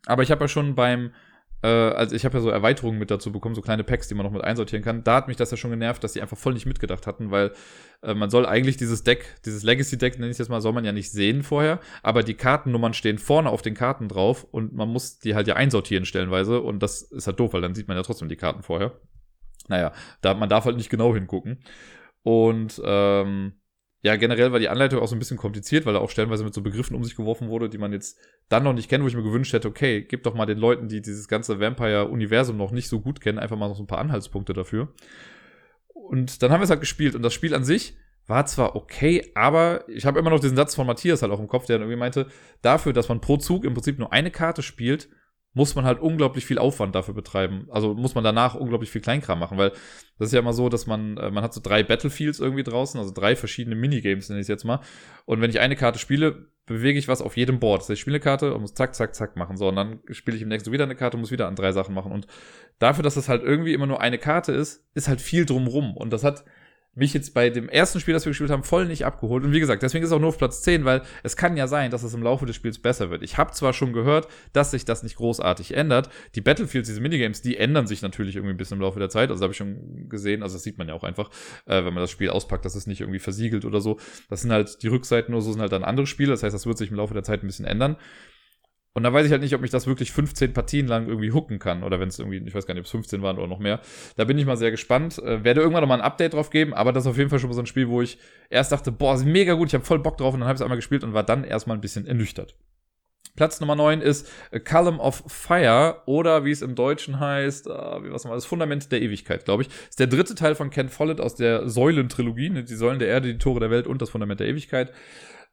Aber ich habe ja schon beim äh, also ich habe ja so Erweiterungen mit dazu bekommen, so kleine Packs, die man noch mit einsortieren kann. Da hat mich das ja schon genervt, dass die einfach voll nicht mitgedacht hatten, weil äh, man soll eigentlich dieses Deck, dieses Legacy-Deck, nenne ich jetzt mal, soll man ja nicht sehen vorher, aber die Kartennummern stehen vorne auf den Karten drauf und man muss die halt ja einsortieren stellenweise und das ist halt doof, weil dann sieht man ja trotzdem die Karten vorher. Naja, da, man darf halt nicht genau hingucken. Und ähm, ja, generell war die Anleitung auch so ein bisschen kompliziert, weil er auch stellenweise mit so Begriffen um sich geworfen wurde, die man jetzt dann noch nicht kennt, wo ich mir gewünscht hätte, okay, gib doch mal den Leuten, die dieses ganze Vampire-Universum noch nicht so gut kennen, einfach mal noch so ein paar Anhaltspunkte dafür. Und dann haben wir es halt gespielt und das Spiel an sich war zwar okay, aber ich habe immer noch diesen Satz von Matthias halt auch im Kopf, der dann irgendwie meinte, dafür, dass man pro Zug im Prinzip nur eine Karte spielt, muss man halt unglaublich viel Aufwand dafür betreiben. Also muss man danach unglaublich viel Kleinkram machen, weil das ist ja immer so, dass man, äh, man hat so drei Battlefields irgendwie draußen, also drei verschiedene Minigames, nenne ich es jetzt mal. Und wenn ich eine Karte spiele, bewege ich was auf jedem Board. Das heißt, ich spiele eine Karte und muss zack, zack, zack machen. So, und dann spiele ich im nächsten wieder eine Karte und muss wieder an drei Sachen machen. Und dafür, dass das halt irgendwie immer nur eine Karte ist, ist halt viel drumrum. Und das hat mich jetzt bei dem ersten Spiel, das wir gespielt haben, voll nicht abgeholt. Und wie gesagt, deswegen ist es auch nur auf Platz 10, weil es kann ja sein, dass es im Laufe des Spiels besser wird. Ich habe zwar schon gehört, dass sich das nicht großartig ändert. Die Battlefields, diese Minigames, die ändern sich natürlich irgendwie ein bisschen im Laufe der Zeit. Also habe ich schon gesehen, also das sieht man ja auch einfach, äh, wenn man das Spiel auspackt, dass es nicht irgendwie versiegelt oder so. Das sind halt die Rückseiten oder so, sind halt dann andere Spiele. Das heißt, das wird sich im Laufe der Zeit ein bisschen ändern. Und da weiß ich halt nicht, ob mich das wirklich 15 Partien lang irgendwie hooken kann. Oder wenn es irgendwie, ich weiß gar nicht, ob es 15 waren oder noch mehr. Da bin ich mal sehr gespannt. Äh, werde irgendwann noch mal ein Update drauf geben, aber das ist auf jeden Fall schon mal so ein Spiel, wo ich erst dachte, boah, ist mega gut, ich habe voll Bock drauf und dann habe ich es einmal gespielt und war dann erstmal ein bisschen ernüchtert. Platz Nummer 9 ist A Column of Fire oder wie es im Deutschen heißt, äh, wie was mal, das Fundament der Ewigkeit, glaube ich. Ist der dritte Teil von Ken Follett aus der Säulentrilogie, ne, die Säulen der Erde, die Tore der Welt und das Fundament der Ewigkeit.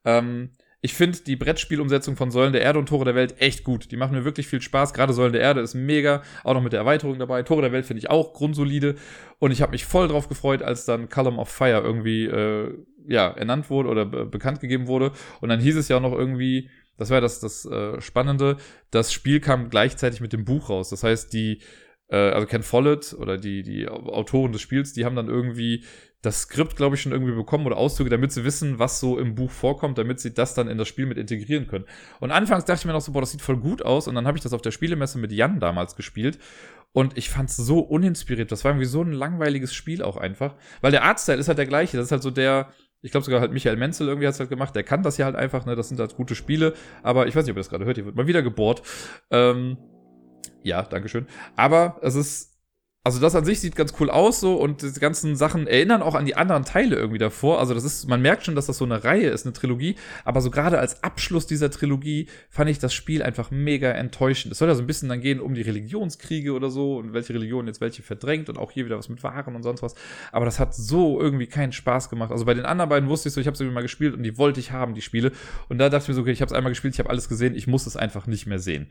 Ähm, ich finde die Brettspielumsetzung von Säulen der Erde und Tore der Welt echt gut. Die machen mir wirklich viel Spaß. Gerade Säulen der Erde ist mega. Auch noch mit der Erweiterung dabei. Tore der Welt finde ich auch grundsolide. Und ich habe mich voll drauf gefreut, als dann Column of Fire irgendwie äh, ja, ernannt wurde oder bekannt gegeben wurde. Und dann hieß es ja auch noch irgendwie, das war das, das äh, Spannende, das Spiel kam gleichzeitig mit dem Buch raus. Das heißt, die äh, also Ken Follett oder die, die Autoren des Spiels, die haben dann irgendwie das Skript, glaube ich, schon irgendwie bekommen oder Auszüge, damit sie wissen, was so im Buch vorkommt, damit sie das dann in das Spiel mit integrieren können. Und anfangs dachte ich mir noch so, boah, das sieht voll gut aus. Und dann habe ich das auf der Spielemesse mit Jan damals gespielt. Und ich fand es so uninspiriert. Das war irgendwie so ein langweiliges Spiel auch einfach. Weil der Artstyle ist halt der gleiche. Das ist halt so der, ich glaube sogar halt Michael Menzel irgendwie hat es halt gemacht. Der kann das ja halt einfach, ne? Das sind halt gute Spiele. Aber ich weiß nicht, ob ihr das gerade hört. Hier wird mal wieder gebohrt. Ähm, ja, Dankeschön. Aber es ist also das an sich sieht ganz cool aus so und diese ganzen Sachen erinnern auch an die anderen Teile irgendwie davor. Also das ist, man merkt schon, dass das so eine Reihe ist, eine Trilogie. Aber so gerade als Abschluss dieser Trilogie fand ich das Spiel einfach mega enttäuschend. Es soll ja so ein bisschen dann gehen um die Religionskriege oder so und welche Religion jetzt welche verdrängt und auch hier wieder was mit Waren und sonst was. Aber das hat so irgendwie keinen Spaß gemacht. Also bei den anderen beiden wusste ich so, ich habe sie mal gespielt und die wollte ich haben, die Spiele. Und da dachte ich mir so, okay, ich habe es einmal gespielt, ich habe alles gesehen, ich muss es einfach nicht mehr sehen.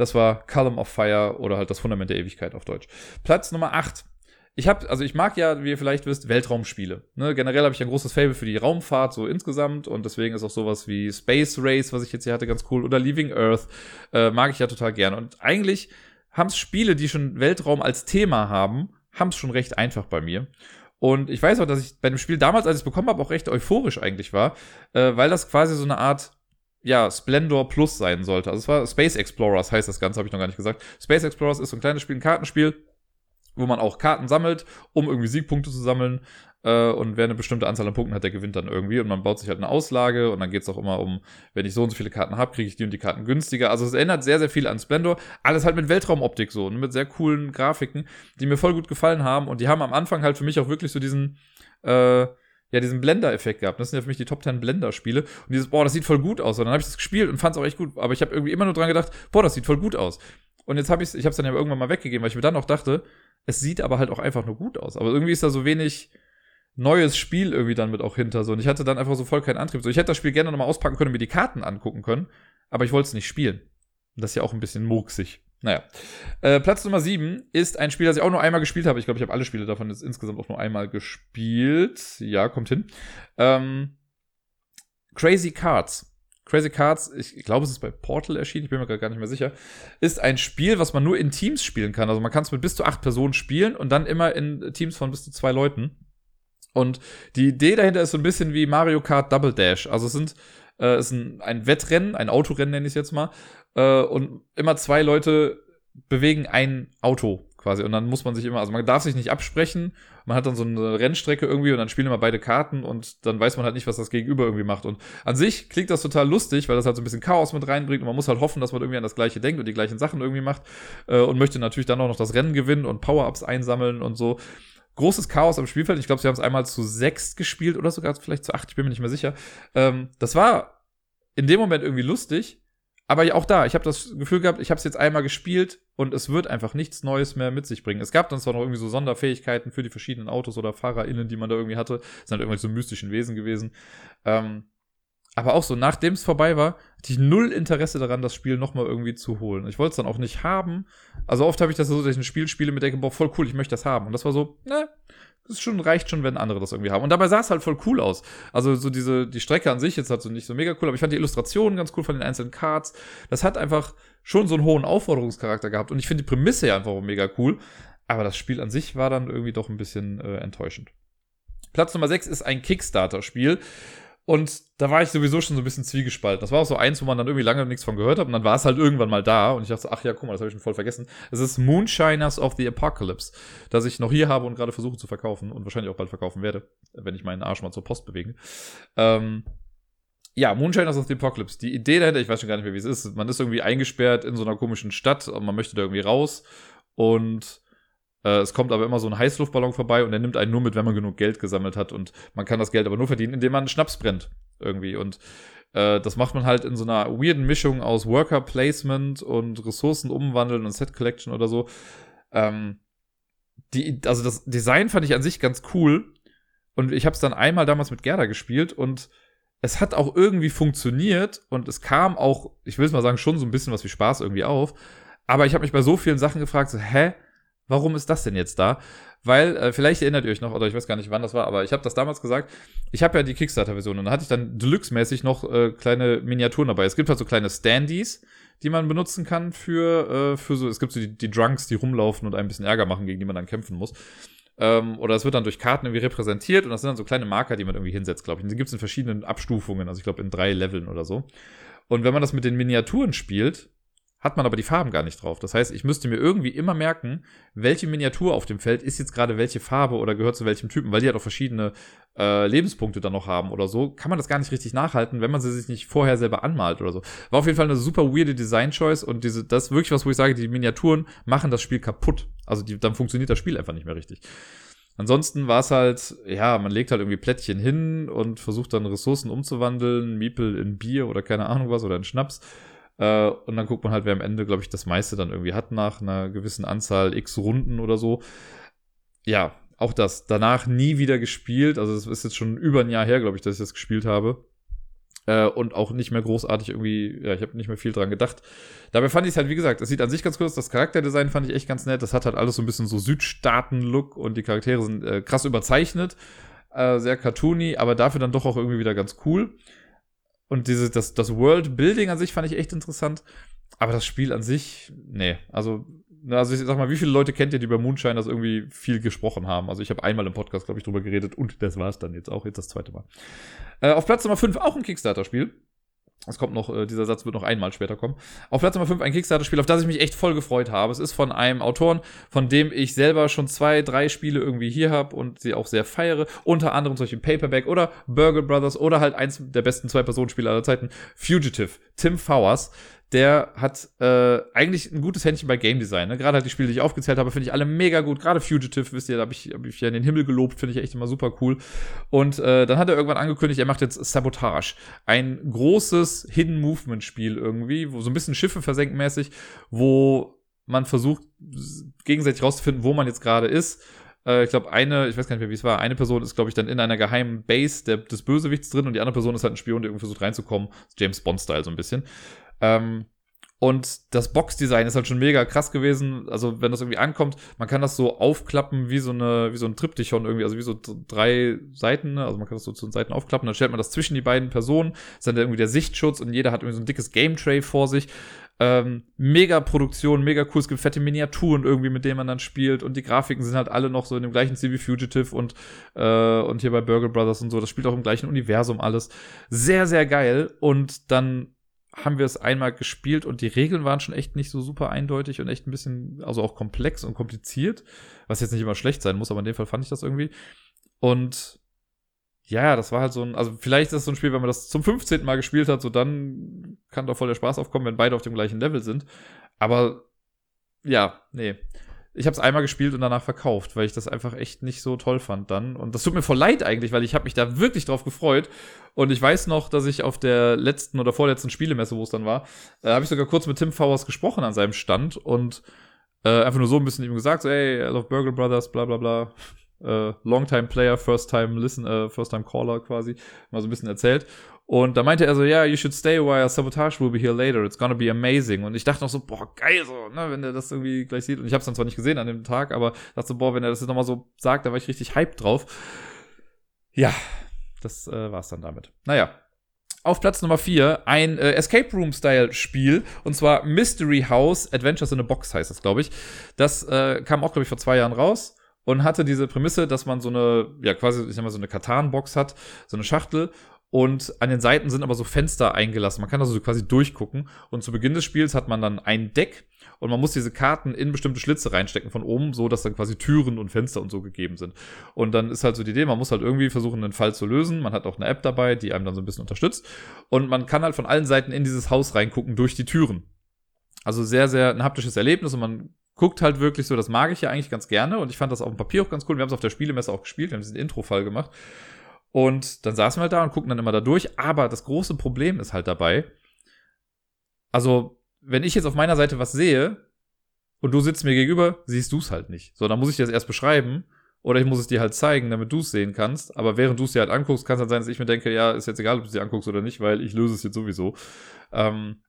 Das war Column of Fire oder halt das Fundament der Ewigkeit auf Deutsch. Platz Nummer 8. Ich habe, also ich mag ja, wie ihr vielleicht wisst, Weltraumspiele. Ne? Generell habe ich ein großes Fable für die Raumfahrt so insgesamt und deswegen ist auch sowas wie Space Race, was ich jetzt hier hatte, ganz cool oder Leaving Earth äh, mag ich ja total gern. Und eigentlich haben es Spiele, die schon Weltraum als Thema haben, haben es schon recht einfach bei mir. Und ich weiß auch, dass ich bei dem Spiel damals, als ich es bekommen habe, auch recht euphorisch eigentlich war, äh, weil das quasi so eine Art ja, Splendor Plus sein sollte. Also es war Space Explorers, heißt das Ganze, habe ich noch gar nicht gesagt. Space Explorers ist so ein kleines Spiel, ein Kartenspiel, wo man auch Karten sammelt, um irgendwie Siegpunkte zu sammeln. Äh, und wer eine bestimmte Anzahl an Punkten hat, der gewinnt dann irgendwie. Und man baut sich halt eine Auslage und dann geht es auch immer um, wenn ich so und so viele Karten habe, kriege ich die und die Karten günstiger. Also es erinnert sehr, sehr viel an Splendor. Alles halt mit Weltraumoptik so und mit sehr coolen Grafiken, die mir voll gut gefallen haben. Und die haben am Anfang halt für mich auch wirklich so diesen, äh, ja, diesen Blender-Effekt gehabt. Das sind ja für mich die Top 10 Blender-Spiele. Und dieses, boah, das sieht voll gut aus. Und dann habe ich das gespielt und fand es auch echt gut. Aber ich habe irgendwie immer nur dran gedacht, boah, das sieht voll gut aus. Und jetzt habe ich es, ich habe es dann ja irgendwann mal weggegeben, weil ich mir dann auch dachte, es sieht aber halt auch einfach nur gut aus. Aber irgendwie ist da so wenig neues Spiel irgendwie dann mit auch hinter so. Und ich hatte dann einfach so voll keinen Antrieb. So, ich hätte das Spiel gerne nochmal auspacken können und mir die Karten angucken können, aber ich wollte es nicht spielen. Und das ist ja auch ein bisschen murksig. Naja. Äh, Platz Nummer 7 ist ein Spiel, das ich auch nur einmal gespielt habe. Ich glaube, ich habe alle Spiele davon jetzt insgesamt auch nur einmal gespielt. Ja, kommt hin. Ähm, Crazy Cards. Crazy Cards, ich glaube, es ist bei Portal erschienen, ich bin mir gerade gar nicht mehr sicher, ist ein Spiel, was man nur in Teams spielen kann. Also man kann es mit bis zu acht Personen spielen und dann immer in Teams von bis zu zwei Leuten. Und die Idee dahinter ist so ein bisschen wie Mario Kart Double Dash. Also es sind äh, ist ein, ein Wettrennen, ein Autorennen nenne ich es jetzt mal. Äh, und immer zwei Leute bewegen ein Auto quasi. Und dann muss man sich immer, also man darf sich nicht absprechen. Man hat dann so eine Rennstrecke irgendwie und dann spielen immer beide Karten und dann weiß man halt nicht, was das Gegenüber irgendwie macht. Und an sich klingt das total lustig, weil das halt so ein bisschen Chaos mit reinbringt und man muss halt hoffen, dass man irgendwie an das Gleiche denkt und die gleichen Sachen irgendwie macht äh, und möchte natürlich dann auch noch das Rennen gewinnen und Power-Ups einsammeln und so großes Chaos am Spielfeld. Ich glaube, sie haben es einmal zu sechs gespielt oder sogar vielleicht zu acht, ich bin mir nicht mehr sicher. Ähm, das war in dem Moment irgendwie lustig, aber auch da, ich habe das Gefühl gehabt, ich habe es jetzt einmal gespielt und es wird einfach nichts Neues mehr mit sich bringen. Es gab dann zwar noch irgendwie so Sonderfähigkeiten für die verschiedenen Autos oder FahrerInnen, die man da irgendwie hatte. Das sind halt irgendwelche so mystischen Wesen gewesen. Ähm, aber auch so, nachdem es vorbei war, hatte ich null Interesse daran, das Spiel nochmal irgendwie zu holen. Ich wollte es dann auch nicht haben. Also oft habe ich das so, dass ich ein Spiel spiele mit denke, boah, voll cool, ich möchte das haben. Und das war so, ne, das schon, reicht schon, wenn andere das irgendwie haben. Und dabei sah es halt voll cool aus. Also so diese, die Strecke an sich jetzt halt so nicht so mega cool, aber ich fand die Illustrationen ganz cool von den einzelnen Cards. Das hat einfach schon so einen hohen Aufforderungscharakter gehabt. Und ich finde die Prämisse ja einfach mega cool. Aber das Spiel an sich war dann irgendwie doch ein bisschen äh, enttäuschend. Platz Nummer 6 ist ein Kickstarter-Spiel. Und da war ich sowieso schon so ein bisschen zwiegespalten. Das war auch so eins, wo man dann irgendwie lange nichts von gehört hat. Und dann war es halt irgendwann mal da. Und ich dachte, ach ja, guck mal, das habe ich schon voll vergessen. Es ist Moonshiners of the Apocalypse, das ich noch hier habe und gerade versuche zu verkaufen und wahrscheinlich auch bald verkaufen werde, wenn ich meinen Arsch mal zur Post bewege. Ähm, ja, Moonshiners of the Apocalypse. Die Idee dahinter, ich weiß schon gar nicht mehr, wie es ist. Man ist irgendwie eingesperrt in so einer komischen Stadt und man möchte da irgendwie raus. Und es kommt aber immer so ein Heißluftballon vorbei und der nimmt einen nur mit, wenn man genug Geld gesammelt hat. Und man kann das Geld aber nur verdienen, indem man Schnaps brennt. Irgendwie. Und äh, das macht man halt in so einer weirden Mischung aus Worker Placement und Ressourcen umwandeln und Set Collection oder so. Ähm, die, also das Design fand ich an sich ganz cool. Und ich habe es dann einmal damals mit Gerda gespielt und es hat auch irgendwie funktioniert und es kam auch, ich will es mal sagen, schon so ein bisschen was wie Spaß irgendwie auf. Aber ich habe mich bei so vielen Sachen gefragt, so, hä? Warum ist das denn jetzt da? Weil, äh, vielleicht erinnert ihr euch noch, oder ich weiß gar nicht, wann das war, aber ich habe das damals gesagt, ich habe ja die Kickstarter-Version und da hatte ich dann Deluxe-mäßig noch äh, kleine Miniaturen dabei. Es gibt halt so kleine Standees, die man benutzen kann für, äh, für so, es gibt so die, die Drunks, die rumlaufen und ein bisschen Ärger machen, gegen die man dann kämpfen muss. Ähm, oder es wird dann durch Karten irgendwie repräsentiert und das sind dann so kleine Marker, die man irgendwie hinsetzt, glaube ich. Und die gibt es in verschiedenen Abstufungen, also ich glaube in drei Leveln oder so. Und wenn man das mit den Miniaturen spielt, hat man aber die Farben gar nicht drauf. Das heißt, ich müsste mir irgendwie immer merken, welche Miniatur auf dem Feld ist jetzt gerade welche Farbe oder gehört zu welchem Typen, weil die halt auch verschiedene äh, Lebenspunkte dann noch haben oder so. Kann man das gar nicht richtig nachhalten, wenn man sie sich nicht vorher selber anmalt oder so. War auf jeden Fall eine super weirde Design-Choice und diese, das ist wirklich was, wo ich sage, die Miniaturen machen das Spiel kaputt. Also die, dann funktioniert das Spiel einfach nicht mehr richtig. Ansonsten war es halt, ja, man legt halt irgendwie Plättchen hin und versucht dann Ressourcen umzuwandeln, Miepel in Bier oder keine Ahnung was oder in Schnaps äh, und dann guckt man halt, wer am Ende, glaube ich, das meiste dann irgendwie hat nach einer gewissen Anzahl x Runden oder so. Ja, auch das. Danach nie wieder gespielt. Also es ist jetzt schon über ein Jahr her, glaube ich, dass ich das gespielt habe. Äh, und auch nicht mehr großartig irgendwie, ja, ich habe nicht mehr viel dran gedacht. Dabei fand ich es halt, wie gesagt, es sieht an sich ganz cool aus. Das Charakterdesign fand ich echt ganz nett. Das hat halt alles so ein bisschen so Südstaaten-Look und die Charaktere sind äh, krass überzeichnet. Äh, sehr cartoony, aber dafür dann doch auch irgendwie wieder ganz cool. Und diese, das, das World Building an sich fand ich echt interessant. Aber das Spiel an sich, nee. Also also ich sag mal, wie viele Leute kennt ihr, die bei Moonshine das irgendwie viel gesprochen haben? Also ich habe einmal im Podcast, glaube ich, drüber geredet und das war's dann jetzt auch, jetzt das zweite Mal. Äh, auf Platz Nummer 5 auch ein Kickstarter-Spiel. Es kommt noch, äh, dieser Satz wird noch einmal später kommen. Auf Platz Nummer 5 ein Kickstarter-Spiel, auf das ich mich echt voll gefreut habe. Es ist von einem Autoren, von dem ich selber schon zwei, drei Spiele irgendwie hier habe und sie auch sehr feiere. Unter anderem solche Paperback oder Burger Brothers oder halt eins der besten Zwei-Personen-Spiele aller Zeiten, Fugitive, Tim Fowers der hat äh, eigentlich ein gutes Händchen bei Game Design. Ne? Gerade halt die Spiele, die ich aufgezählt habe, finde ich alle mega gut. Gerade Fugitive, wisst ihr, da habe ich, hab ich ja in den Himmel gelobt, finde ich echt immer super cool. Und äh, dann hat er irgendwann angekündigt, er macht jetzt Sabotage. Ein großes Hidden Movement Spiel irgendwie, wo so ein bisschen Schiffe versenken mäßig, wo man versucht, gegenseitig rauszufinden, wo man jetzt gerade ist äh, ich glaube, eine, ich weiß gar nicht mehr, wie es war, eine Person ist, glaube ich, dann in einer geheimen Base der, des Bösewichts drin und die andere Person ist halt ein Spion, der irgendwie versucht reinzukommen. James Bond-Style so ein bisschen. Ähm, und das Boxdesign ist halt schon mega krass gewesen. Also, wenn das irgendwie ankommt, man kann das so aufklappen wie so eine, wie so ein Triptychon irgendwie, also wie so drei Seiten, ne? also man kann das so zu den Seiten aufklappen, dann stellt man das zwischen die beiden Personen, ist dann irgendwie der Sichtschutz und jeder hat irgendwie so ein dickes Game Tray vor sich. Ähm, mega Produktion, mega cool. Es gibt fette Miniaturen irgendwie, mit denen man dann spielt. Und die Grafiken sind halt alle noch so in dem gleichen wie Fugitive und, äh, und hier bei Burger Brothers und so. Das spielt auch im gleichen Universum alles. Sehr, sehr geil. Und dann haben wir es einmal gespielt und die Regeln waren schon echt nicht so super eindeutig und echt ein bisschen, also auch komplex und kompliziert, was jetzt nicht immer schlecht sein muss, aber in dem Fall fand ich das irgendwie. Und ja, das war halt so ein, also vielleicht ist das so ein Spiel, wenn man das zum 15. Mal gespielt hat, so dann kann da voll der Spaß aufkommen, wenn beide auf dem gleichen Level sind. Aber ja, nee ich habe es einmal gespielt und danach verkauft, weil ich das einfach echt nicht so toll fand dann. Und das tut mir voll leid eigentlich, weil ich habe mich da wirklich drauf gefreut. Und ich weiß noch, dass ich auf der letzten oder vorletzten Spielemesse, wo es dann war, äh, habe ich sogar kurz mit Tim Fowers gesprochen an seinem Stand und äh, einfach nur so ein bisschen ihm gesagt, so, ey, I love Burger Brothers, bla bla bla. Äh, Longtime Player, First Time Listen, äh, First Time Caller quasi, mal so ein bisschen erzählt. Und da meinte er so, ja, yeah, you should stay a while, Sabotage will be here later, it's gonna be amazing. Und ich dachte noch so, boah, geil so, ne, wenn er das irgendwie gleich sieht. Und ich habe es dann zwar nicht gesehen an dem Tag, aber dachte so, boah, wenn er das jetzt nochmal so sagt, da war ich richtig hyped drauf. Ja, das äh, war's dann damit. Naja, auf Platz Nummer 4 ein äh, Escape Room-Style-Spiel und zwar Mystery House Adventures in a Box heißt das, glaube ich. Das äh, kam auch, glaube ich, vor zwei Jahren raus und hatte diese Prämisse, dass man so eine, ja, quasi, ich sag mal, so eine Katan-Box hat, so eine Schachtel und an den Seiten sind aber so Fenster eingelassen. Man kann also quasi durchgucken. Und zu Beginn des Spiels hat man dann ein Deck und man muss diese Karten in bestimmte Schlitze reinstecken von oben, so dass dann quasi Türen und Fenster und so gegeben sind. Und dann ist halt so die Idee, man muss halt irgendwie versuchen, einen Fall zu lösen. Man hat auch eine App dabei, die einem dann so ein bisschen unterstützt. Und man kann halt von allen Seiten in dieses Haus reingucken durch die Türen. Also sehr, sehr ein haptisches Erlebnis und man guckt halt wirklich so, das mag ich ja eigentlich ganz gerne und ich fand das auf dem Papier auch ganz cool. Wir haben es auf der Spielemesse auch gespielt, wir haben diesen Intro-Fall gemacht. Und dann saßen wir halt da und gucken dann immer da durch. Aber das große Problem ist halt dabei, also, wenn ich jetzt auf meiner Seite was sehe und du sitzt mir gegenüber, siehst du es halt nicht. So, dann muss ich dir das erst beschreiben oder ich muss es dir halt zeigen, damit du es sehen kannst. Aber während du es dir halt anguckst, kann es halt sein, dass ich mir denke, ja, ist jetzt egal, ob du es dir anguckst oder nicht, weil ich löse es jetzt sowieso. Ähm,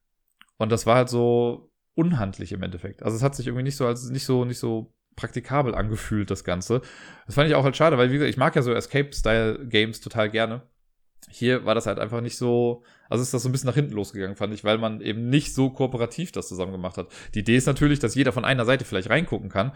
und das war halt so unhandlich im Endeffekt. Also es hat sich irgendwie nicht so als nicht so nicht so praktikabel angefühlt, das Ganze. Das fand ich auch halt schade, weil, wie gesagt, ich mag ja so Escape-Style-Games total gerne. Hier war das halt einfach nicht so, also ist das so ein bisschen nach hinten losgegangen, fand ich, weil man eben nicht so kooperativ das zusammen gemacht hat. Die Idee ist natürlich, dass jeder von einer Seite vielleicht reingucken kann,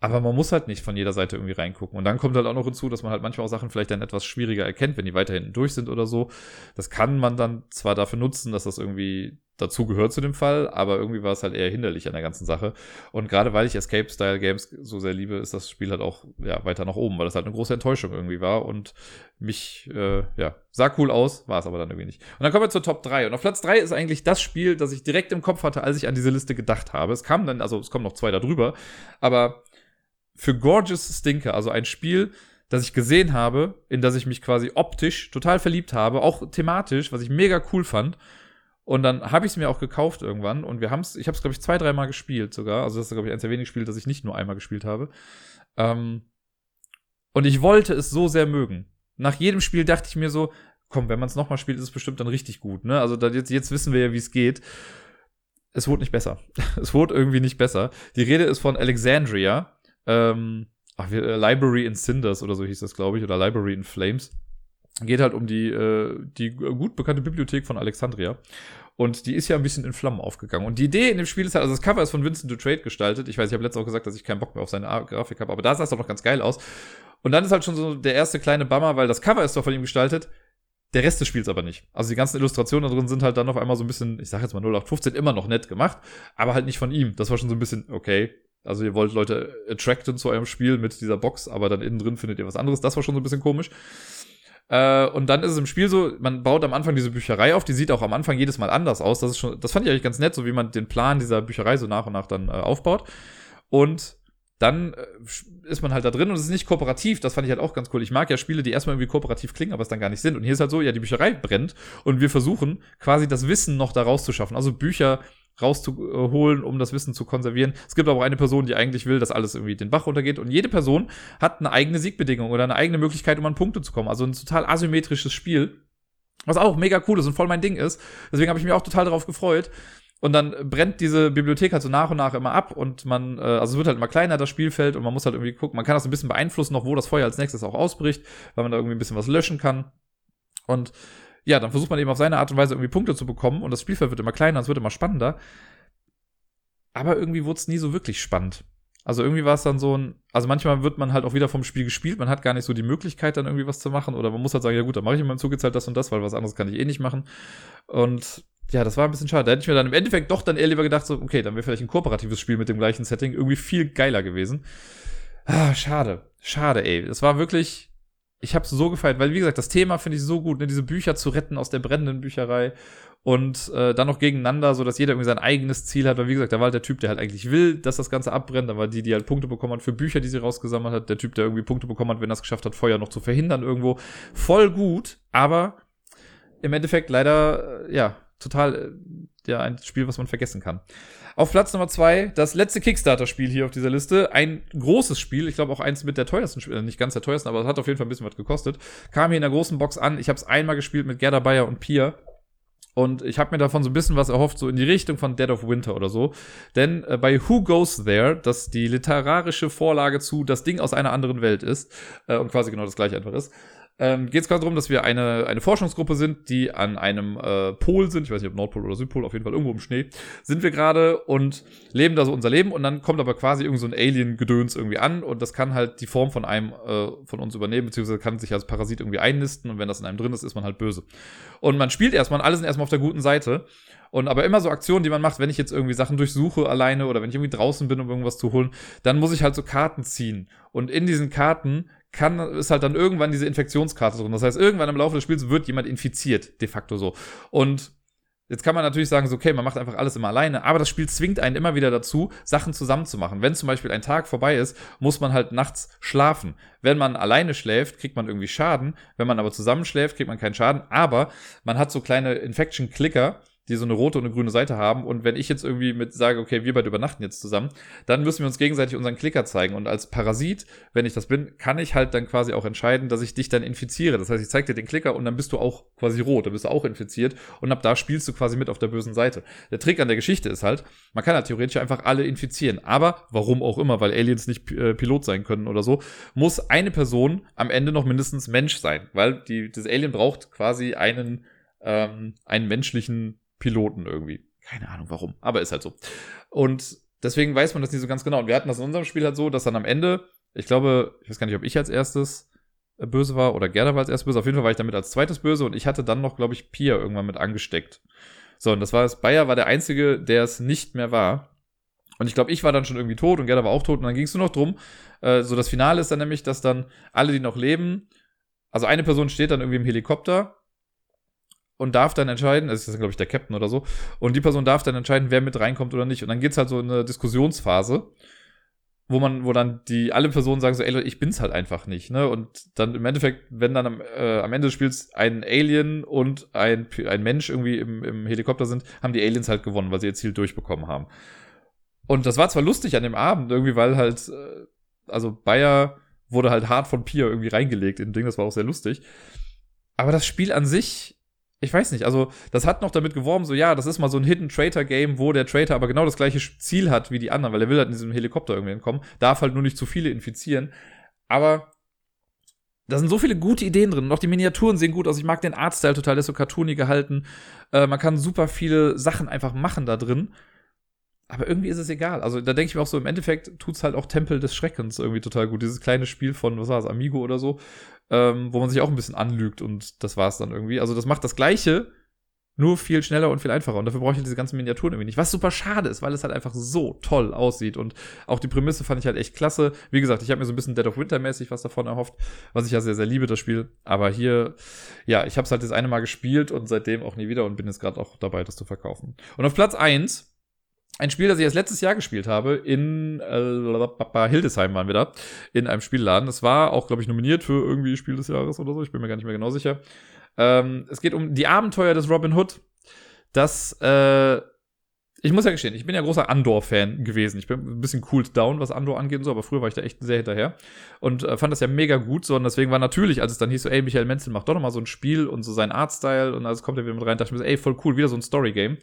aber man muss halt nicht von jeder Seite irgendwie reingucken. Und dann kommt halt auch noch hinzu, dass man halt manchmal auch Sachen vielleicht dann etwas schwieriger erkennt, wenn die weiter hinten durch sind oder so. Das kann man dann zwar dafür nutzen, dass das irgendwie dazu gehört zu dem Fall, aber irgendwie war es halt eher hinderlich an der ganzen Sache. Und gerade weil ich Escape-Style-Games so sehr liebe, ist das Spiel halt auch ja, weiter nach oben, weil das halt eine große Enttäuschung irgendwie war und mich, äh, ja, sah cool aus, war es aber dann irgendwie nicht. Und dann kommen wir zur Top 3. Und auf Platz 3 ist eigentlich das Spiel, das ich direkt im Kopf hatte, als ich an diese Liste gedacht habe. Es kam dann, also es kommen noch zwei da drüber, aber für Gorgeous Stinker, also ein Spiel, das ich gesehen habe, in das ich mich quasi optisch total verliebt habe, auch thematisch, was ich mega cool fand und dann habe ich es mir auch gekauft irgendwann und wir haben es, ich habe es, glaube ich, zwei, dreimal gespielt sogar. Also das ist, glaube ich, eins der wenigen Spiele, das ich nicht nur einmal gespielt habe. Ähm, und ich wollte es so sehr mögen. Nach jedem Spiel dachte ich mir so, komm, wenn man es nochmal spielt, ist es bestimmt dann richtig gut. Ne? Also jetzt, jetzt wissen wir ja, wie es geht. Es wurde nicht besser. es wurde irgendwie nicht besser. Die Rede ist von Alexandria. Ähm, ach, äh, Library in Cinders oder so hieß das, glaube ich, oder Library in Flames geht halt um die, äh, die gut bekannte Bibliothek von Alexandria. Und die ist ja ein bisschen in Flammen aufgegangen. Und die Idee in dem Spiel ist halt, also das Cover ist von Vincent Dutrade gestaltet. Ich weiß, ich habe letztens auch gesagt, dass ich keinen Bock mehr auf seine Grafik habe, aber da sah es doch noch ganz geil aus. Und dann ist halt schon so der erste kleine Bummer, weil das Cover ist doch von ihm gestaltet. Der Rest des Spiels aber nicht. Also die ganzen Illustrationen da drin sind halt dann auf einmal so ein bisschen, ich sag jetzt mal 0815, immer noch nett gemacht, aber halt nicht von ihm. Das war schon so ein bisschen, okay, also ihr wollt Leute attracten zu eurem Spiel mit dieser Box, aber dann innen drin findet ihr was anderes. Das war schon so ein bisschen komisch. Äh, und dann ist es im Spiel so, man baut am Anfang diese Bücherei auf, die sieht auch am Anfang jedes Mal anders aus. Das ist schon, das fand ich eigentlich ganz nett, so wie man den Plan dieser Bücherei so nach und nach dann äh, aufbaut. Und dann äh, ist man halt da drin und es ist nicht kooperativ. Das fand ich halt auch ganz cool. Ich mag ja Spiele, die erstmal irgendwie kooperativ klingen, aber es dann gar nicht sind. Und hier ist halt so, ja, die Bücherei brennt und wir versuchen quasi das Wissen noch da rauszuschaffen. Also Bücher rauszuholen, um das Wissen zu konservieren. Es gibt aber auch eine Person, die eigentlich will, dass alles irgendwie den Bach runtergeht. Und jede Person hat eine eigene Siegbedingung oder eine eigene Möglichkeit, um an Punkte zu kommen. Also ein total asymmetrisches Spiel. Was auch mega cool ist und voll mein Ding ist. Deswegen habe ich mich auch total darauf gefreut. Und dann brennt diese Bibliothek halt so nach und nach immer ab und man, äh, also es wird halt immer kleiner, das Spielfeld, und man muss halt irgendwie gucken, man kann das ein bisschen beeinflussen, noch wo das Feuer als nächstes auch ausbricht, weil man da irgendwie ein bisschen was löschen kann. Und ja, dann versucht man eben auf seine Art und Weise irgendwie Punkte zu bekommen und das Spielfeld wird immer kleiner, es wird immer spannender. Aber irgendwie wurde es nie so wirklich spannend. Also irgendwie war es dann so ein, also manchmal wird man halt auch wieder vom Spiel gespielt, man hat gar nicht so die Möglichkeit, dann irgendwie was zu machen, oder man muss halt sagen, ja gut, dann mache ich in meinem Zug jetzt halt das und das, weil was anderes kann ich eh nicht machen. Und ja, das war ein bisschen schade. Da hätte ich mir dann im Endeffekt doch dann eher lieber gedacht, so, okay, dann wäre vielleicht ein kooperatives Spiel mit dem gleichen Setting irgendwie viel geiler gewesen. Ah, schade. Schade, ey. Das war wirklich, ich habe es so gefeiert, weil wie gesagt, das Thema finde ich so gut, ne, diese Bücher zu retten aus der brennenden Bücherei und äh, dann noch gegeneinander, so dass jeder irgendwie sein eigenes Ziel hat, weil wie gesagt, da war halt der Typ, der halt eigentlich will, dass das Ganze abbrennt, da war die, die halt Punkte bekommen hat für Bücher, die sie rausgesammelt hat, der Typ, der irgendwie Punkte bekommen hat, wenn er es geschafft hat, Feuer noch zu verhindern irgendwo. Voll gut, aber im Endeffekt leider, äh, ja, total, äh, ja, ein Spiel, was man vergessen kann. Auf Platz Nummer zwei, das letzte Kickstarter-Spiel hier auf dieser Liste. Ein großes Spiel, ich glaube auch eins mit der teuersten, Spiele, nicht ganz der teuersten, aber es hat auf jeden Fall ein bisschen was gekostet. Kam hier in der großen Box an. Ich habe es einmal gespielt mit Gerda Bayer und Pia. Und ich habe mir davon so ein bisschen was erhofft, so in die Richtung von Dead of Winter oder so. Denn äh, bei Who Goes There, das die literarische Vorlage zu Das Ding aus einer anderen Welt ist äh, und quasi genau das gleiche einfach ist, ähm, geht es quasi darum, dass wir eine, eine Forschungsgruppe sind, die an einem äh, Pol sind, ich weiß nicht, ob Nordpol oder Südpol, auf jeden Fall irgendwo im Schnee, sind wir gerade und leben da so unser Leben und dann kommt aber quasi irgend so ein Alien-Gedöns irgendwie an und das kann halt die Form von einem äh, von uns übernehmen, beziehungsweise kann sich als Parasit irgendwie einnisten und wenn das in einem drin ist, ist man halt böse. Und man spielt erstmal, alle sind erstmal auf der guten Seite und aber immer so Aktionen, die man macht, wenn ich jetzt irgendwie Sachen durchsuche alleine oder wenn ich irgendwie draußen bin, um irgendwas zu holen, dann muss ich halt so Karten ziehen. Und in diesen Karten kann, ist halt dann irgendwann diese Infektionskarte drin. Das heißt, irgendwann im Laufe des Spiels wird jemand infiziert, de facto so. Und Jetzt kann man natürlich sagen, so, okay, man macht einfach alles immer alleine, aber das Spiel zwingt einen immer wieder dazu, Sachen zusammenzumachen. Wenn zum Beispiel ein Tag vorbei ist, muss man halt nachts schlafen. Wenn man alleine schläft, kriegt man irgendwie Schaden. Wenn man aber zusammen schläft, kriegt man keinen Schaden. Aber man hat so kleine Infection-Clicker, die so eine rote und eine grüne Seite haben. Und wenn ich jetzt irgendwie mit sage, okay, wir beide übernachten jetzt zusammen, dann müssen wir uns gegenseitig unseren Klicker zeigen. Und als Parasit, wenn ich das bin, kann ich halt dann quasi auch entscheiden, dass ich dich dann infiziere. Das heißt, ich zeige dir den Klicker und dann bist du auch quasi rot, dann bist du auch infiziert. Und ab da spielst du quasi mit auf der bösen Seite. Der Trick an der Geschichte ist halt, man kann halt theoretisch einfach alle infizieren. Aber, warum auch immer, weil Aliens nicht äh, Pilot sein können oder so, muss eine Person am Ende noch mindestens Mensch sein. Weil die, das Alien braucht quasi einen, ähm, einen menschlichen Piloten irgendwie. Keine Ahnung warum, aber ist halt so. Und deswegen weiß man das nicht so ganz genau. Und wir hatten das in unserem Spiel halt so, dass dann am Ende, ich glaube, ich weiß gar nicht, ob ich als erstes äh, böse war oder Gerda war als erstes böse. Auf jeden Fall war ich damit als zweites böse und ich hatte dann noch, glaube ich, Pia irgendwann mit angesteckt. So, und das war es. Bayer war der Einzige, der es nicht mehr war. Und ich glaube, ich war dann schon irgendwie tot und Gerda war auch tot. Und dann ging es nur noch drum. Äh, so, das Finale ist dann nämlich, dass dann alle, die noch leben, also eine Person steht dann irgendwie im Helikopter und darf dann entscheiden, das ist glaube ich der Captain oder so, und die Person darf dann entscheiden, wer mit reinkommt oder nicht. Und dann geht's halt so in eine Diskussionsphase, wo man, wo dann die alle Personen sagen so, ey, ich bin's halt einfach nicht, ne? Und dann im Endeffekt, wenn dann am, äh, am Ende des Spiels ein Alien und ein, ein Mensch irgendwie im, im Helikopter sind, haben die Aliens halt gewonnen, weil sie ihr Ziel durchbekommen haben. Und das war zwar lustig an dem Abend, irgendwie, weil halt, äh, also Bayer wurde halt hart von Pia irgendwie reingelegt in dem Ding, das war auch sehr lustig. Aber das Spiel an sich ich weiß nicht, also das hat noch damit geworben, so ja, das ist mal so ein Hidden Traitor Game, wo der Traitor aber genau das gleiche Ziel hat wie die anderen, weil er will halt in diesem Helikopter irgendwie entkommen, darf halt nur nicht zu viele infizieren. Aber da sind so viele gute Ideen drin. Und auch die Miniaturen sehen gut aus. Ich mag den Artstyle total, der ist so cartoony gehalten. Äh, man kann super viele Sachen einfach machen da drin. Aber irgendwie ist es egal. Also da denke ich mir auch so, im Endeffekt tut es halt auch Tempel des Schreckens irgendwie total gut. Dieses kleine Spiel von, was war das, Amigo oder so, ähm, wo man sich auch ein bisschen anlügt und das war es dann irgendwie. Also das macht das Gleiche, nur viel schneller und viel einfacher. Und dafür brauche ich halt diese ganzen Miniaturen irgendwie nicht. Was super schade ist, weil es halt einfach so toll aussieht. Und auch die Prämisse fand ich halt echt klasse. Wie gesagt, ich habe mir so ein bisschen Dead of Winter mäßig was davon erhofft, was ich ja sehr, sehr liebe, das Spiel. Aber hier, ja, ich habe es halt das eine Mal gespielt und seitdem auch nie wieder und bin jetzt gerade auch dabei, das zu verkaufen. Und auf Platz eins ein Spiel, das ich erst letztes Jahr gespielt habe, in äh, Hildesheim waren wir da, in einem Spielladen. Das war auch, glaube ich, nominiert für irgendwie Spiel des Jahres oder so. Ich bin mir gar nicht mehr genau sicher. Ähm, es geht um die Abenteuer des Robin Hood. Das, äh, ich muss ja gestehen, ich bin ja großer Andor-Fan gewesen. Ich bin ein bisschen cooled down, was Andor angeht und so, aber früher war ich da echt sehr hinterher und äh, fand das ja mega gut. So, und deswegen war natürlich, als es dann hieß so, ey, Michael Menzel macht doch noch mal so ein Spiel und so sein Artstyle und alles kommt er wieder mit rein, dachte ich mir so, ey, voll cool, wieder so ein Story-Game.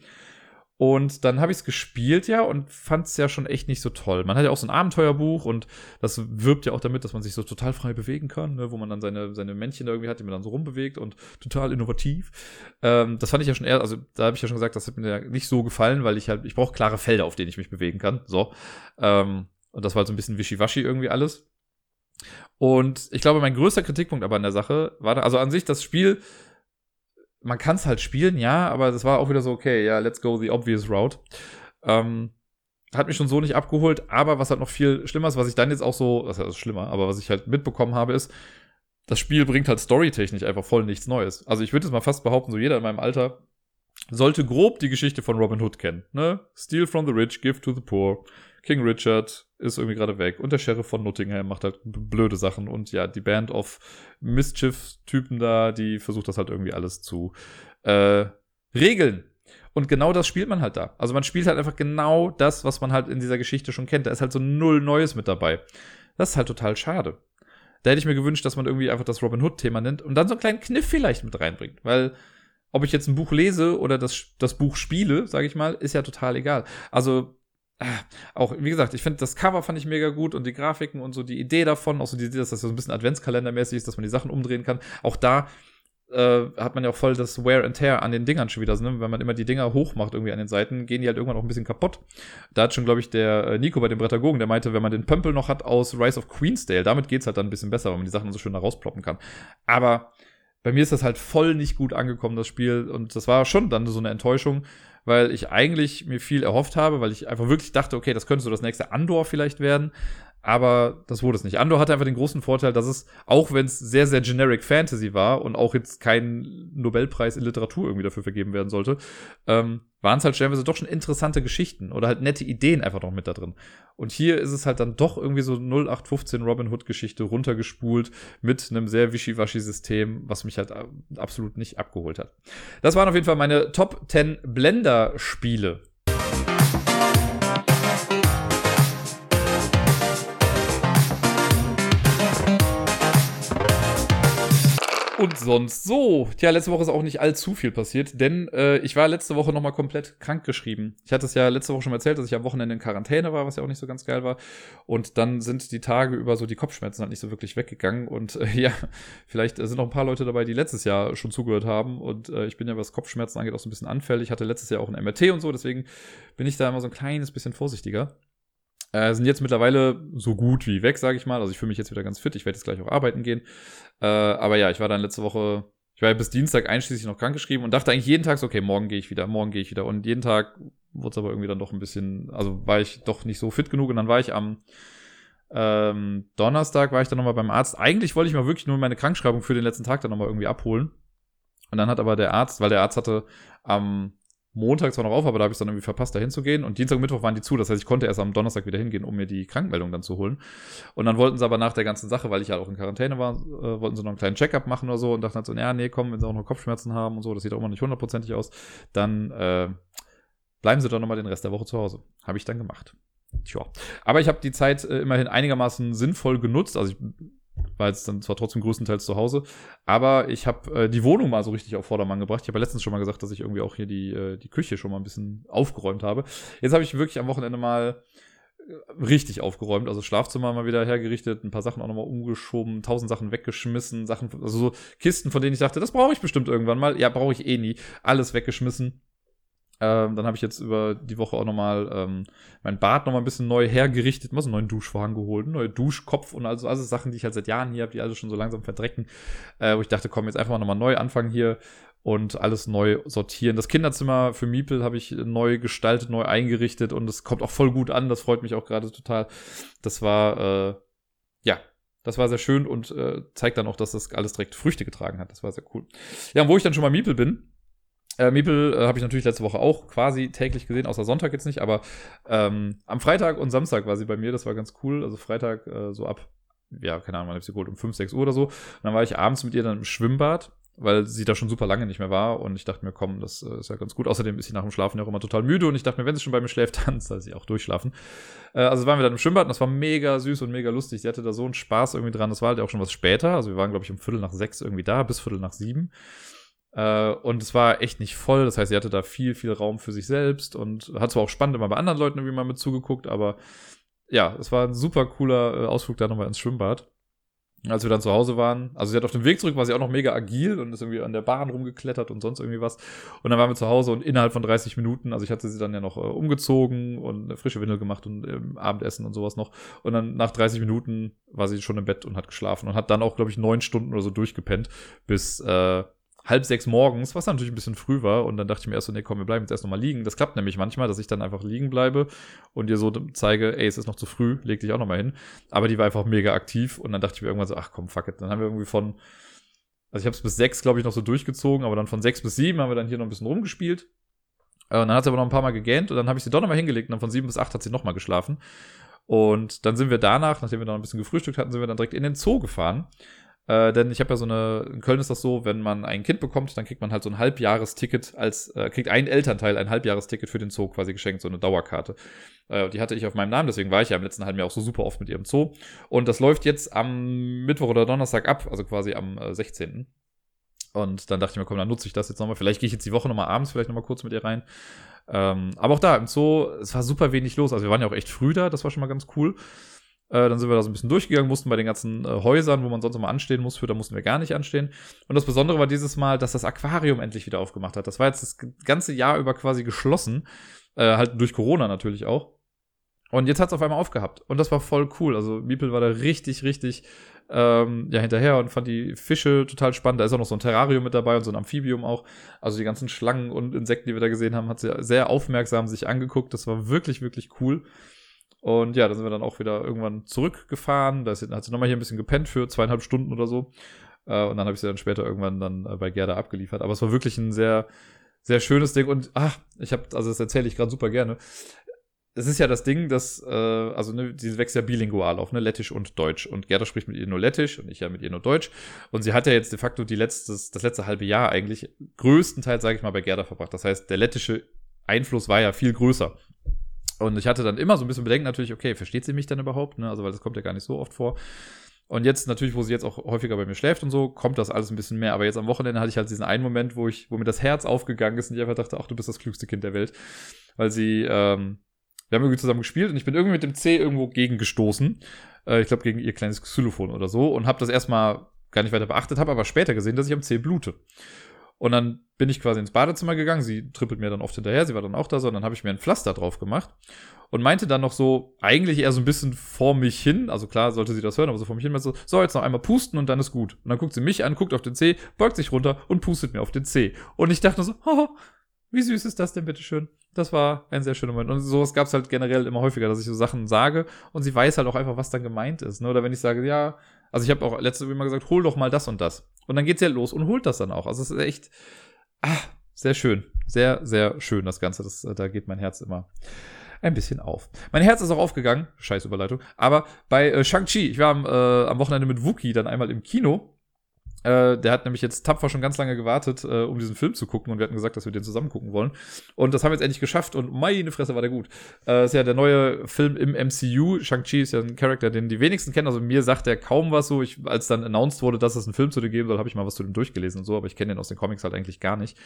Und dann habe ich es gespielt ja und fand es ja schon echt nicht so toll. Man hat ja auch so ein Abenteuerbuch und das wirbt ja auch damit, dass man sich so total frei bewegen kann, ne, wo man dann seine, seine Männchen irgendwie hat, die man dann so rumbewegt und total innovativ. Ähm, das fand ich ja schon eher, also da habe ich ja schon gesagt, das hat mir ja nicht so gefallen, weil ich halt, ich brauche klare Felder, auf denen ich mich bewegen kann. So. Ähm, und das war halt so ein bisschen wischiwaschi irgendwie alles. Und ich glaube, mein größter Kritikpunkt aber an der Sache war da, also an sich das Spiel man kann es halt spielen, ja, aber das war auch wieder so, okay, ja, let's go the obvious route. Ähm, hat mich schon so nicht abgeholt, aber was halt noch viel schlimmer ist, was ich dann jetzt auch so, das ist schlimmer, aber was ich halt mitbekommen habe, ist, das Spiel bringt halt storytechnisch einfach voll nichts Neues. Also ich würde jetzt mal fast behaupten, so jeder in meinem Alter sollte grob die Geschichte von Robin Hood kennen. Ne? Steal from the rich, give to the poor. King Richard ist irgendwie gerade weg und der Sheriff von Nottingham macht halt blöde Sachen und ja, die Band of Mischief-Typen da, die versucht das halt irgendwie alles zu äh, regeln. Und genau das spielt man halt da. Also man spielt halt einfach genau das, was man halt in dieser Geschichte schon kennt. Da ist halt so null Neues mit dabei. Das ist halt total schade. Da hätte ich mir gewünscht, dass man irgendwie einfach das Robin Hood-Thema nimmt und dann so einen kleinen Kniff vielleicht mit reinbringt. Weil ob ich jetzt ein Buch lese oder das, das Buch spiele, sage ich mal, ist ja total egal. Also auch, wie gesagt, ich finde, das Cover fand ich mega gut und die Grafiken und so die Idee davon, auch so die Idee, dass das so ein bisschen Adventskalendermäßig ist, dass man die Sachen umdrehen kann. Auch da äh, hat man ja auch voll das Wear and Tear an den Dingern schon wieder. Ne? Wenn man immer die Dinger hochmacht irgendwie an den Seiten, gehen die halt irgendwann auch ein bisschen kaputt. Da hat schon, glaube ich, der äh, Nico bei dem Brettagogen, der meinte, wenn man den Pömpel noch hat aus Rise of Queensdale, damit geht's halt dann ein bisschen besser, weil man die Sachen so schön da rausploppen kann. Aber bei mir ist das halt voll nicht gut angekommen, das Spiel. Und das war schon dann so eine Enttäuschung, weil ich eigentlich mir viel erhofft habe, weil ich einfach wirklich dachte, okay, das könnte so das nächste Andor vielleicht werden aber das wurde es nicht. Andor hatte einfach den großen Vorteil, dass es, auch wenn es sehr, sehr generic Fantasy war und auch jetzt kein Nobelpreis in Literatur irgendwie dafür vergeben werden sollte, ähm, waren es halt stellenweise doch schon interessante Geschichten oder halt nette Ideen einfach noch mit da drin. Und hier ist es halt dann doch irgendwie so 0815 Robin Hood Geschichte runtergespult mit einem sehr wischiwaschi System, was mich halt absolut nicht abgeholt hat. Das waren auf jeden Fall meine Top 10 Blender Spiele und sonst so. Tja, letzte Woche ist auch nicht allzu viel passiert, denn äh, ich war letzte Woche nochmal komplett krank geschrieben. Ich hatte es ja letzte Woche schon mal erzählt, dass ich am Wochenende in Quarantäne war, was ja auch nicht so ganz geil war. Und dann sind die Tage über so die Kopfschmerzen halt nicht so wirklich weggegangen. Und äh, ja, vielleicht sind noch ein paar Leute dabei, die letztes Jahr schon zugehört haben. Und äh, ich bin ja, was Kopfschmerzen angeht, auch so ein bisschen anfällig. Ich hatte letztes Jahr auch ein MRT und so, deswegen bin ich da immer so ein kleines bisschen vorsichtiger. Äh, sind jetzt mittlerweile so gut wie weg, sage ich mal. Also ich fühle mich jetzt wieder ganz fit. Ich werde jetzt gleich auch arbeiten gehen. Äh, aber ja, ich war dann letzte Woche, ich war ja bis Dienstag einschließlich noch krankgeschrieben und dachte eigentlich jeden Tag so, okay, morgen gehe ich wieder, morgen gehe ich wieder. Und jeden Tag wurde es aber irgendwie dann doch ein bisschen, also war ich doch nicht so fit genug. Und dann war ich am ähm, Donnerstag, war ich dann nochmal beim Arzt. Eigentlich wollte ich mal wirklich nur meine Krankschreibung für den letzten Tag dann nochmal irgendwie abholen. Und dann hat aber der Arzt, weil der Arzt hatte am Montag zwar noch auf, aber da habe ich dann irgendwie verpasst, da hinzugehen. Und Dienstag und Mittwoch waren die zu. Das heißt, ich konnte erst am Donnerstag wieder hingehen, um mir die Krankmeldung dann zu holen. Und dann wollten sie aber nach der ganzen Sache, weil ich ja halt auch in Quarantäne war, äh, wollten sie noch einen kleinen Checkup machen oder so und dachten halt so, ja, nee, komm, wenn sie auch noch Kopfschmerzen haben und so, das sieht auch immer nicht hundertprozentig aus, dann äh, bleiben sie doch nochmal den Rest der Woche zu Hause. Habe ich dann gemacht. Tja. Aber ich habe die Zeit äh, immerhin einigermaßen sinnvoll genutzt. Also ich war jetzt dann zwar trotzdem größtenteils zu Hause, aber ich habe äh, die Wohnung mal so richtig auf Vordermann gebracht. Ich habe ja letztens schon mal gesagt, dass ich irgendwie auch hier die, äh, die Küche schon mal ein bisschen aufgeräumt habe. Jetzt habe ich wirklich am Wochenende mal richtig aufgeräumt. Also Schlafzimmer mal wieder hergerichtet, ein paar Sachen auch nochmal umgeschoben, tausend Sachen weggeschmissen, Sachen, also so Kisten, von denen ich dachte, das brauche ich bestimmt irgendwann mal. Ja, brauche ich eh nie. Alles weggeschmissen. Ähm, dann habe ich jetzt über die Woche auch nochmal ähm, mein Bad nochmal ein bisschen neu hergerichtet, mal so einen neuen Duschvorhang geholt, einen neuen Duschkopf und also, also Sachen, die ich halt seit Jahren hier habe, die alle schon so langsam verdrecken, äh, wo ich dachte, komm, jetzt einfach mal nochmal neu anfangen hier und alles neu sortieren. Das Kinderzimmer für Miepel habe ich neu gestaltet, neu eingerichtet und es kommt auch voll gut an. Das freut mich auch gerade total. Das war, äh, ja, das war sehr schön und äh, zeigt dann auch, dass das alles direkt Früchte getragen hat. Das war sehr cool. Ja, und wo ich dann schon mal Miepel bin, äh, Miepel äh, habe ich natürlich letzte Woche auch quasi täglich gesehen, außer Sonntag jetzt nicht, aber ähm, am Freitag und Samstag war sie bei mir, das war ganz cool. Also Freitag äh, so ab, ja, keine Ahnung, wann habe sie geholt, um 5, 6 Uhr oder so. Und dann war ich abends mit ihr dann im Schwimmbad, weil sie da schon super lange nicht mehr war und ich dachte mir, komm, das äh, ist ja ganz gut. Außerdem ist sie nach dem Schlafen ja auch immer total müde und ich dachte mir, wenn sie schon bei mir schläft, dann soll sie auch durchschlafen. Äh, also waren wir dann im Schwimmbad und das war mega süß und mega lustig. Sie hatte da so einen Spaß irgendwie dran. Das war halt auch schon was später. Also wir waren, glaube ich, um Viertel nach sechs irgendwie da, bis Viertel nach sieben. Äh, und es war echt nicht voll. Das heißt, sie hatte da viel, viel Raum für sich selbst und hat zwar auch spannend immer bei anderen Leuten irgendwie mal mit zugeguckt, aber ja, es war ein super cooler äh, Ausflug da nochmal ins Schwimmbad. Als wir dann zu Hause waren, also sie hat auf dem Weg zurück, war sie auch noch mega agil und ist irgendwie an der Bahn rumgeklettert und sonst irgendwie was. Und dann waren wir zu Hause und innerhalb von 30 Minuten, also ich hatte sie dann ja noch äh, umgezogen und eine frische Windel gemacht und ähm, Abendessen und sowas noch. Und dann nach 30 Minuten war sie schon im Bett und hat geschlafen und hat dann auch, glaube ich, neun Stunden oder so durchgepennt, bis äh, halb sechs morgens, was natürlich ein bisschen früh war. Und dann dachte ich mir erst so, nee, komm, wir bleiben jetzt erst nochmal liegen. Das klappt nämlich manchmal, dass ich dann einfach liegen bleibe und dir so zeige, ey, es ist noch zu früh, leg dich auch nochmal hin. Aber die war einfach mega aktiv und dann dachte ich mir irgendwann so, ach komm, fuck it. Dann haben wir irgendwie von, also ich habe es bis sechs, glaube ich, noch so durchgezogen, aber dann von sechs bis sieben haben wir dann hier noch ein bisschen rumgespielt. Äh, und dann hat sie aber noch ein paar Mal gegähnt und dann habe ich sie doch nochmal hingelegt und dann von sieben bis acht hat sie nochmal geschlafen. Und dann sind wir danach, nachdem wir noch ein bisschen gefrühstückt hatten, sind wir dann direkt in den Zoo gefahren. Äh, denn ich habe ja so eine, in Köln ist das so, wenn man ein Kind bekommt, dann kriegt man halt so ein Halbjahresticket als, äh, kriegt ein Elternteil ein Halbjahresticket für den Zoo quasi geschenkt, so eine Dauerkarte. Äh, die hatte ich auf meinem Namen, deswegen war ich ja im letzten halben Jahr auch so super oft mit ihrem Zoo. Und das läuft jetzt am Mittwoch oder Donnerstag ab, also quasi am äh, 16. Und dann dachte ich mir, komm, dann nutze ich das jetzt nochmal. Vielleicht gehe ich jetzt die Woche nochmal abends vielleicht nochmal kurz mit ihr rein. Ähm, aber auch da im Zoo, es war super wenig los. Also wir waren ja auch echt früh da, das war schon mal ganz cool. Äh, dann sind wir da so ein bisschen durchgegangen, mussten bei den ganzen äh, Häusern, wo man sonst immer anstehen muss, für da mussten wir gar nicht anstehen. Und das Besondere war dieses Mal, dass das Aquarium endlich wieder aufgemacht hat. Das war jetzt das ganze Jahr über quasi geschlossen. Äh, halt durch Corona natürlich auch. Und jetzt hat es auf einmal aufgehabt. Und das war voll cool. Also Miepel war da richtig, richtig ähm, ja, hinterher und fand die Fische total spannend. Da ist auch noch so ein Terrarium mit dabei und so ein Amphibium auch. Also die ganzen Schlangen und Insekten, die wir da gesehen haben, hat sie sehr aufmerksam sich angeguckt. Das war wirklich, wirklich cool. Und ja, da sind wir dann auch wieder irgendwann zurückgefahren. Da hat sie nochmal hier ein bisschen gepennt für zweieinhalb Stunden oder so. Äh, und dann habe ich sie dann später irgendwann dann äh, bei Gerda abgeliefert. Aber es war wirklich ein sehr, sehr schönes Ding. Und ach, ich habe, also das erzähle ich gerade super gerne. Es ist ja das Ding, dass, äh, also ne, sie wächst ja bilingual auf, ne, Lettisch und Deutsch. Und Gerda spricht mit ihr nur Lettisch und ich ja mit ihr nur Deutsch. Und sie hat ja jetzt de facto die letztes, das letzte halbe Jahr eigentlich größtenteils, sage ich mal, bei Gerda verbracht. Das heißt, der lettische Einfluss war ja viel größer. Und ich hatte dann immer so ein bisschen Bedenken natürlich, okay, versteht sie mich dann überhaupt? Ne? Also, weil das kommt ja gar nicht so oft vor. Und jetzt natürlich, wo sie jetzt auch häufiger bei mir schläft und so, kommt das alles ein bisschen mehr. Aber jetzt am Wochenende hatte ich halt diesen einen Moment, wo ich, wo mir das Herz aufgegangen ist und ich einfach dachte, ach, du bist das klügste Kind der Welt. Weil sie, ähm, wir haben irgendwie zusammen gespielt und ich bin irgendwie mit dem C irgendwo gegengestoßen. Äh, ich glaube, gegen ihr kleines Xylophon oder so und habe das erstmal gar nicht weiter beachtet, habe aber später gesehen, dass ich am C blute. Und dann bin ich quasi ins Badezimmer gegangen. Sie trippelt mir dann oft hinterher. Sie war dann auch da so. Und dann habe ich mir ein Pflaster drauf gemacht und meinte dann noch so, eigentlich eher so ein bisschen vor mich hin. Also klar sollte sie das hören, aber so vor mich hin. So, so, jetzt noch einmal pusten und dann ist gut. Und dann guckt sie mich an, guckt auf den C, beugt sich runter und pustet mir auf den C. Und ich dachte so, oh, wie süß ist das denn, bitteschön? Das war ein sehr schöner Moment. Und sowas gab es halt generell immer häufiger, dass ich so Sachen sage und sie weiß halt auch einfach, was dann gemeint ist. Ne? Oder wenn ich sage, ja, also ich habe auch letztes Mal gesagt, hol doch mal das und das. Und dann geht's ja los und holt das dann auch. Also es ist echt ah, sehr schön. Sehr, sehr schön, das Ganze. Das, da geht mein Herz immer ein bisschen auf. Mein Herz ist auch aufgegangen, scheiß Überleitung, aber bei äh, Shang-Chi, ich war am, äh, am Wochenende mit Wookie dann einmal im Kino äh, der hat nämlich jetzt tapfer schon ganz lange gewartet, äh, um diesen Film zu gucken und wir hatten gesagt, dass wir den zusammen gucken wollen. Und das haben wir jetzt endlich geschafft und meine Fresse war der gut. Äh, ist ja der neue Film im MCU. Shang-Chi ist ja ein Charakter, den die wenigsten kennen. Also mir sagt er kaum was so. Ich, als dann announced wurde, dass es einen Film zu dir geben soll, habe ich mal was zu dem durchgelesen und so, aber ich kenne den aus den Comics halt eigentlich gar nicht.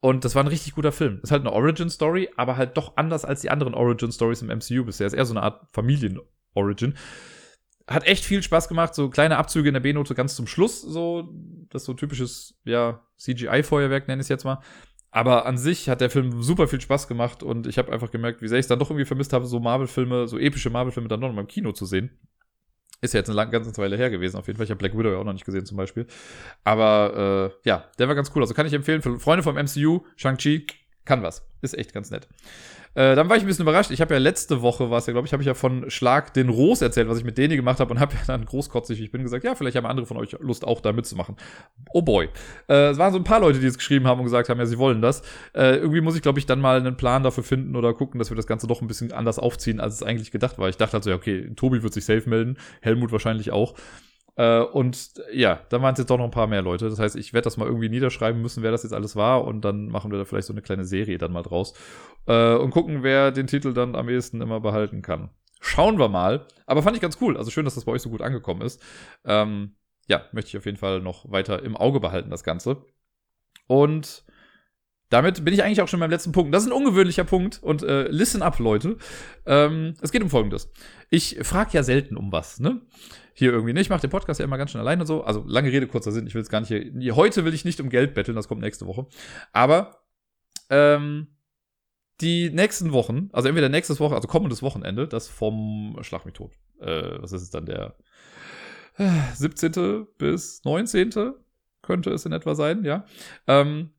Und das war ein richtig guter Film. Ist halt eine Origin-Story, aber halt doch anders als die anderen Origin-Stories im MCU bisher. Ist eher so eine Art Familien-Origin. Hat echt viel Spaß gemacht, so kleine Abzüge in der B-Note ganz zum Schluss, so, das so typisches, ja, CGI-Feuerwerk nenne ich es jetzt mal. Aber an sich hat der Film super viel Spaß gemacht und ich habe einfach gemerkt, wie sehr ich es dann doch irgendwie vermisst habe, so Marvel-Filme, so epische Marvel-Filme dann noch mal im Kino zu sehen. Ist ja jetzt eine lang, ganze Weile her gewesen, auf jeden Fall. Ich habe Black Widow ja auch noch nicht gesehen, zum Beispiel. Aber äh, ja, der war ganz cool. Also kann ich empfehlen für Freunde vom MCU, Shang-Chi, kann was. Ist echt ganz nett. Äh, dann war ich ein bisschen überrascht. Ich habe ja letzte Woche, war es ja, glaube ich, habe ich ja von Schlag den Ros erzählt, was ich mit denen gemacht habe und habe ja dann großkotzig, ich bin gesagt, ja, vielleicht haben andere von euch Lust, auch da mitzumachen. Oh boy. Äh, es waren so ein paar Leute, die es geschrieben haben und gesagt haben, ja, sie wollen das. Äh, irgendwie muss ich, glaube ich, dann mal einen Plan dafür finden oder gucken, dass wir das Ganze doch ein bisschen anders aufziehen, als es eigentlich gedacht war. Ich dachte halt so, ja, okay, Tobi wird sich safe melden, Helmut wahrscheinlich auch. Äh, und ja, dann waren es jetzt doch noch ein paar mehr Leute. Das heißt, ich werde das mal irgendwie niederschreiben müssen, wer das jetzt alles war. Und dann machen wir da vielleicht so eine kleine Serie dann mal draus. Äh, und gucken, wer den Titel dann am ehesten immer behalten kann. Schauen wir mal. Aber fand ich ganz cool. Also schön, dass das bei euch so gut angekommen ist. Ähm, ja, möchte ich auf jeden Fall noch weiter im Auge behalten, das Ganze. Und damit bin ich eigentlich auch schon beim letzten Punkt. Das ist ein ungewöhnlicher Punkt und äh, listen up, Leute. Ähm, es geht um Folgendes. Ich frage ja selten um was, ne? Hier irgendwie, ne? Ich mache den Podcast ja immer ganz schön alleine so. Also lange Rede, kurzer Sinn. Ich will es gar nicht hier. Heute will ich nicht um Geld betteln, das kommt nächste Woche. Aber ähm, die nächsten Wochen, also entweder nächstes Woche, also kommendes Wochenende, das vom Schlag mich tot. Äh, was ist es dann, der äh, 17. bis 19. könnte es in etwa sein, ja. Ähm,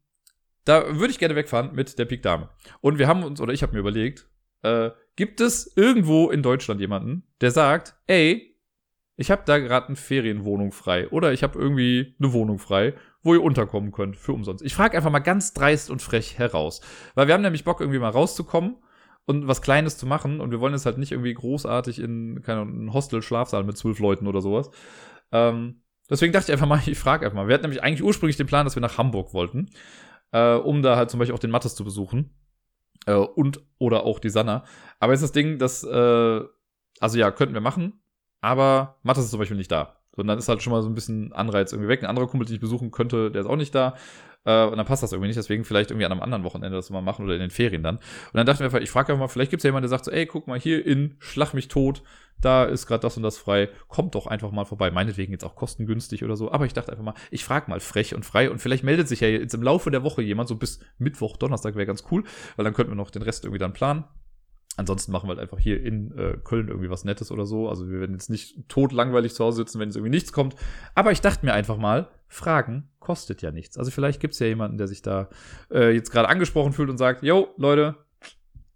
da würde ich gerne wegfahren mit der Pik Dame. Und wir haben uns, oder ich habe mir überlegt, äh, gibt es irgendwo in Deutschland jemanden, der sagt, ey, ich habe da gerade eine Ferienwohnung frei oder ich habe irgendwie eine Wohnung frei, wo ihr unterkommen könnt für umsonst. Ich frage einfach mal ganz dreist und frech heraus, weil wir haben nämlich Bock irgendwie mal rauszukommen und was Kleines zu machen und wir wollen jetzt halt nicht irgendwie großartig in keine Ahnung, Hostel Schlafsaal mit zwölf Leuten oder sowas. Ähm, deswegen dachte ich einfach mal, ich frage einfach mal. Wir hatten nämlich eigentlich ursprünglich den Plan, dass wir nach Hamburg wollten äh, um da halt zum Beispiel auch den Mattes zu besuchen. Äh, und oder auch die Sanna. Aber jetzt das Ding, das, äh, also ja, könnten wir machen, aber Mattes ist zum Beispiel nicht da. Und dann ist halt schon mal so ein bisschen Anreiz irgendwie weg. Ein anderer Kumpel, den ich besuchen könnte, der ist auch nicht da. Äh, und dann passt das irgendwie nicht. Deswegen vielleicht irgendwie an einem anderen Wochenende das mal machen oder in den Ferien dann. Und dann dachten wir einfach, ich frage einfach mal, vielleicht gibt es ja jemanden, der sagt so, ey, guck mal, hier in Schlag mich tot, da ist gerade das und das frei. Kommt doch einfach mal vorbei. Meinetwegen jetzt auch kostengünstig oder so. Aber ich dachte einfach mal, ich frage mal frech und frei. Und vielleicht meldet sich ja jetzt im Laufe der Woche jemand, so bis Mittwoch, Donnerstag wäre ganz cool, weil dann könnten wir noch den Rest irgendwie dann planen. Ansonsten machen wir halt einfach hier in äh, Köln irgendwie was Nettes oder so. Also wir werden jetzt nicht tot langweilig zu Hause sitzen, wenn jetzt irgendwie nichts kommt. Aber ich dachte mir einfach mal, Fragen kostet ja nichts. Also vielleicht gibt es ja jemanden, der sich da äh, jetzt gerade angesprochen fühlt und sagt, yo, Leute,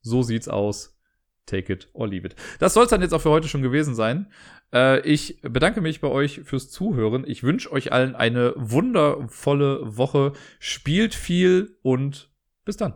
so sieht's aus. Take it or leave it. Das soll es dann jetzt auch für heute schon gewesen sein. Äh, ich bedanke mich bei euch fürs Zuhören. Ich wünsche euch allen eine wundervolle Woche. Spielt viel und bis dann.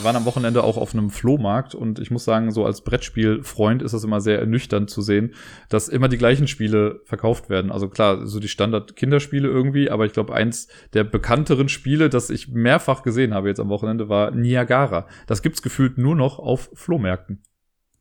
Wir waren am Wochenende auch auf einem Flohmarkt und ich muss sagen, so als Brettspielfreund ist es immer sehr ernüchternd zu sehen, dass immer die gleichen Spiele verkauft werden. Also klar, so die Standard-Kinderspiele irgendwie, aber ich glaube, eins der bekannteren Spiele, das ich mehrfach gesehen habe jetzt am Wochenende, war Niagara. Das gibt's gefühlt nur noch auf Flohmärkten.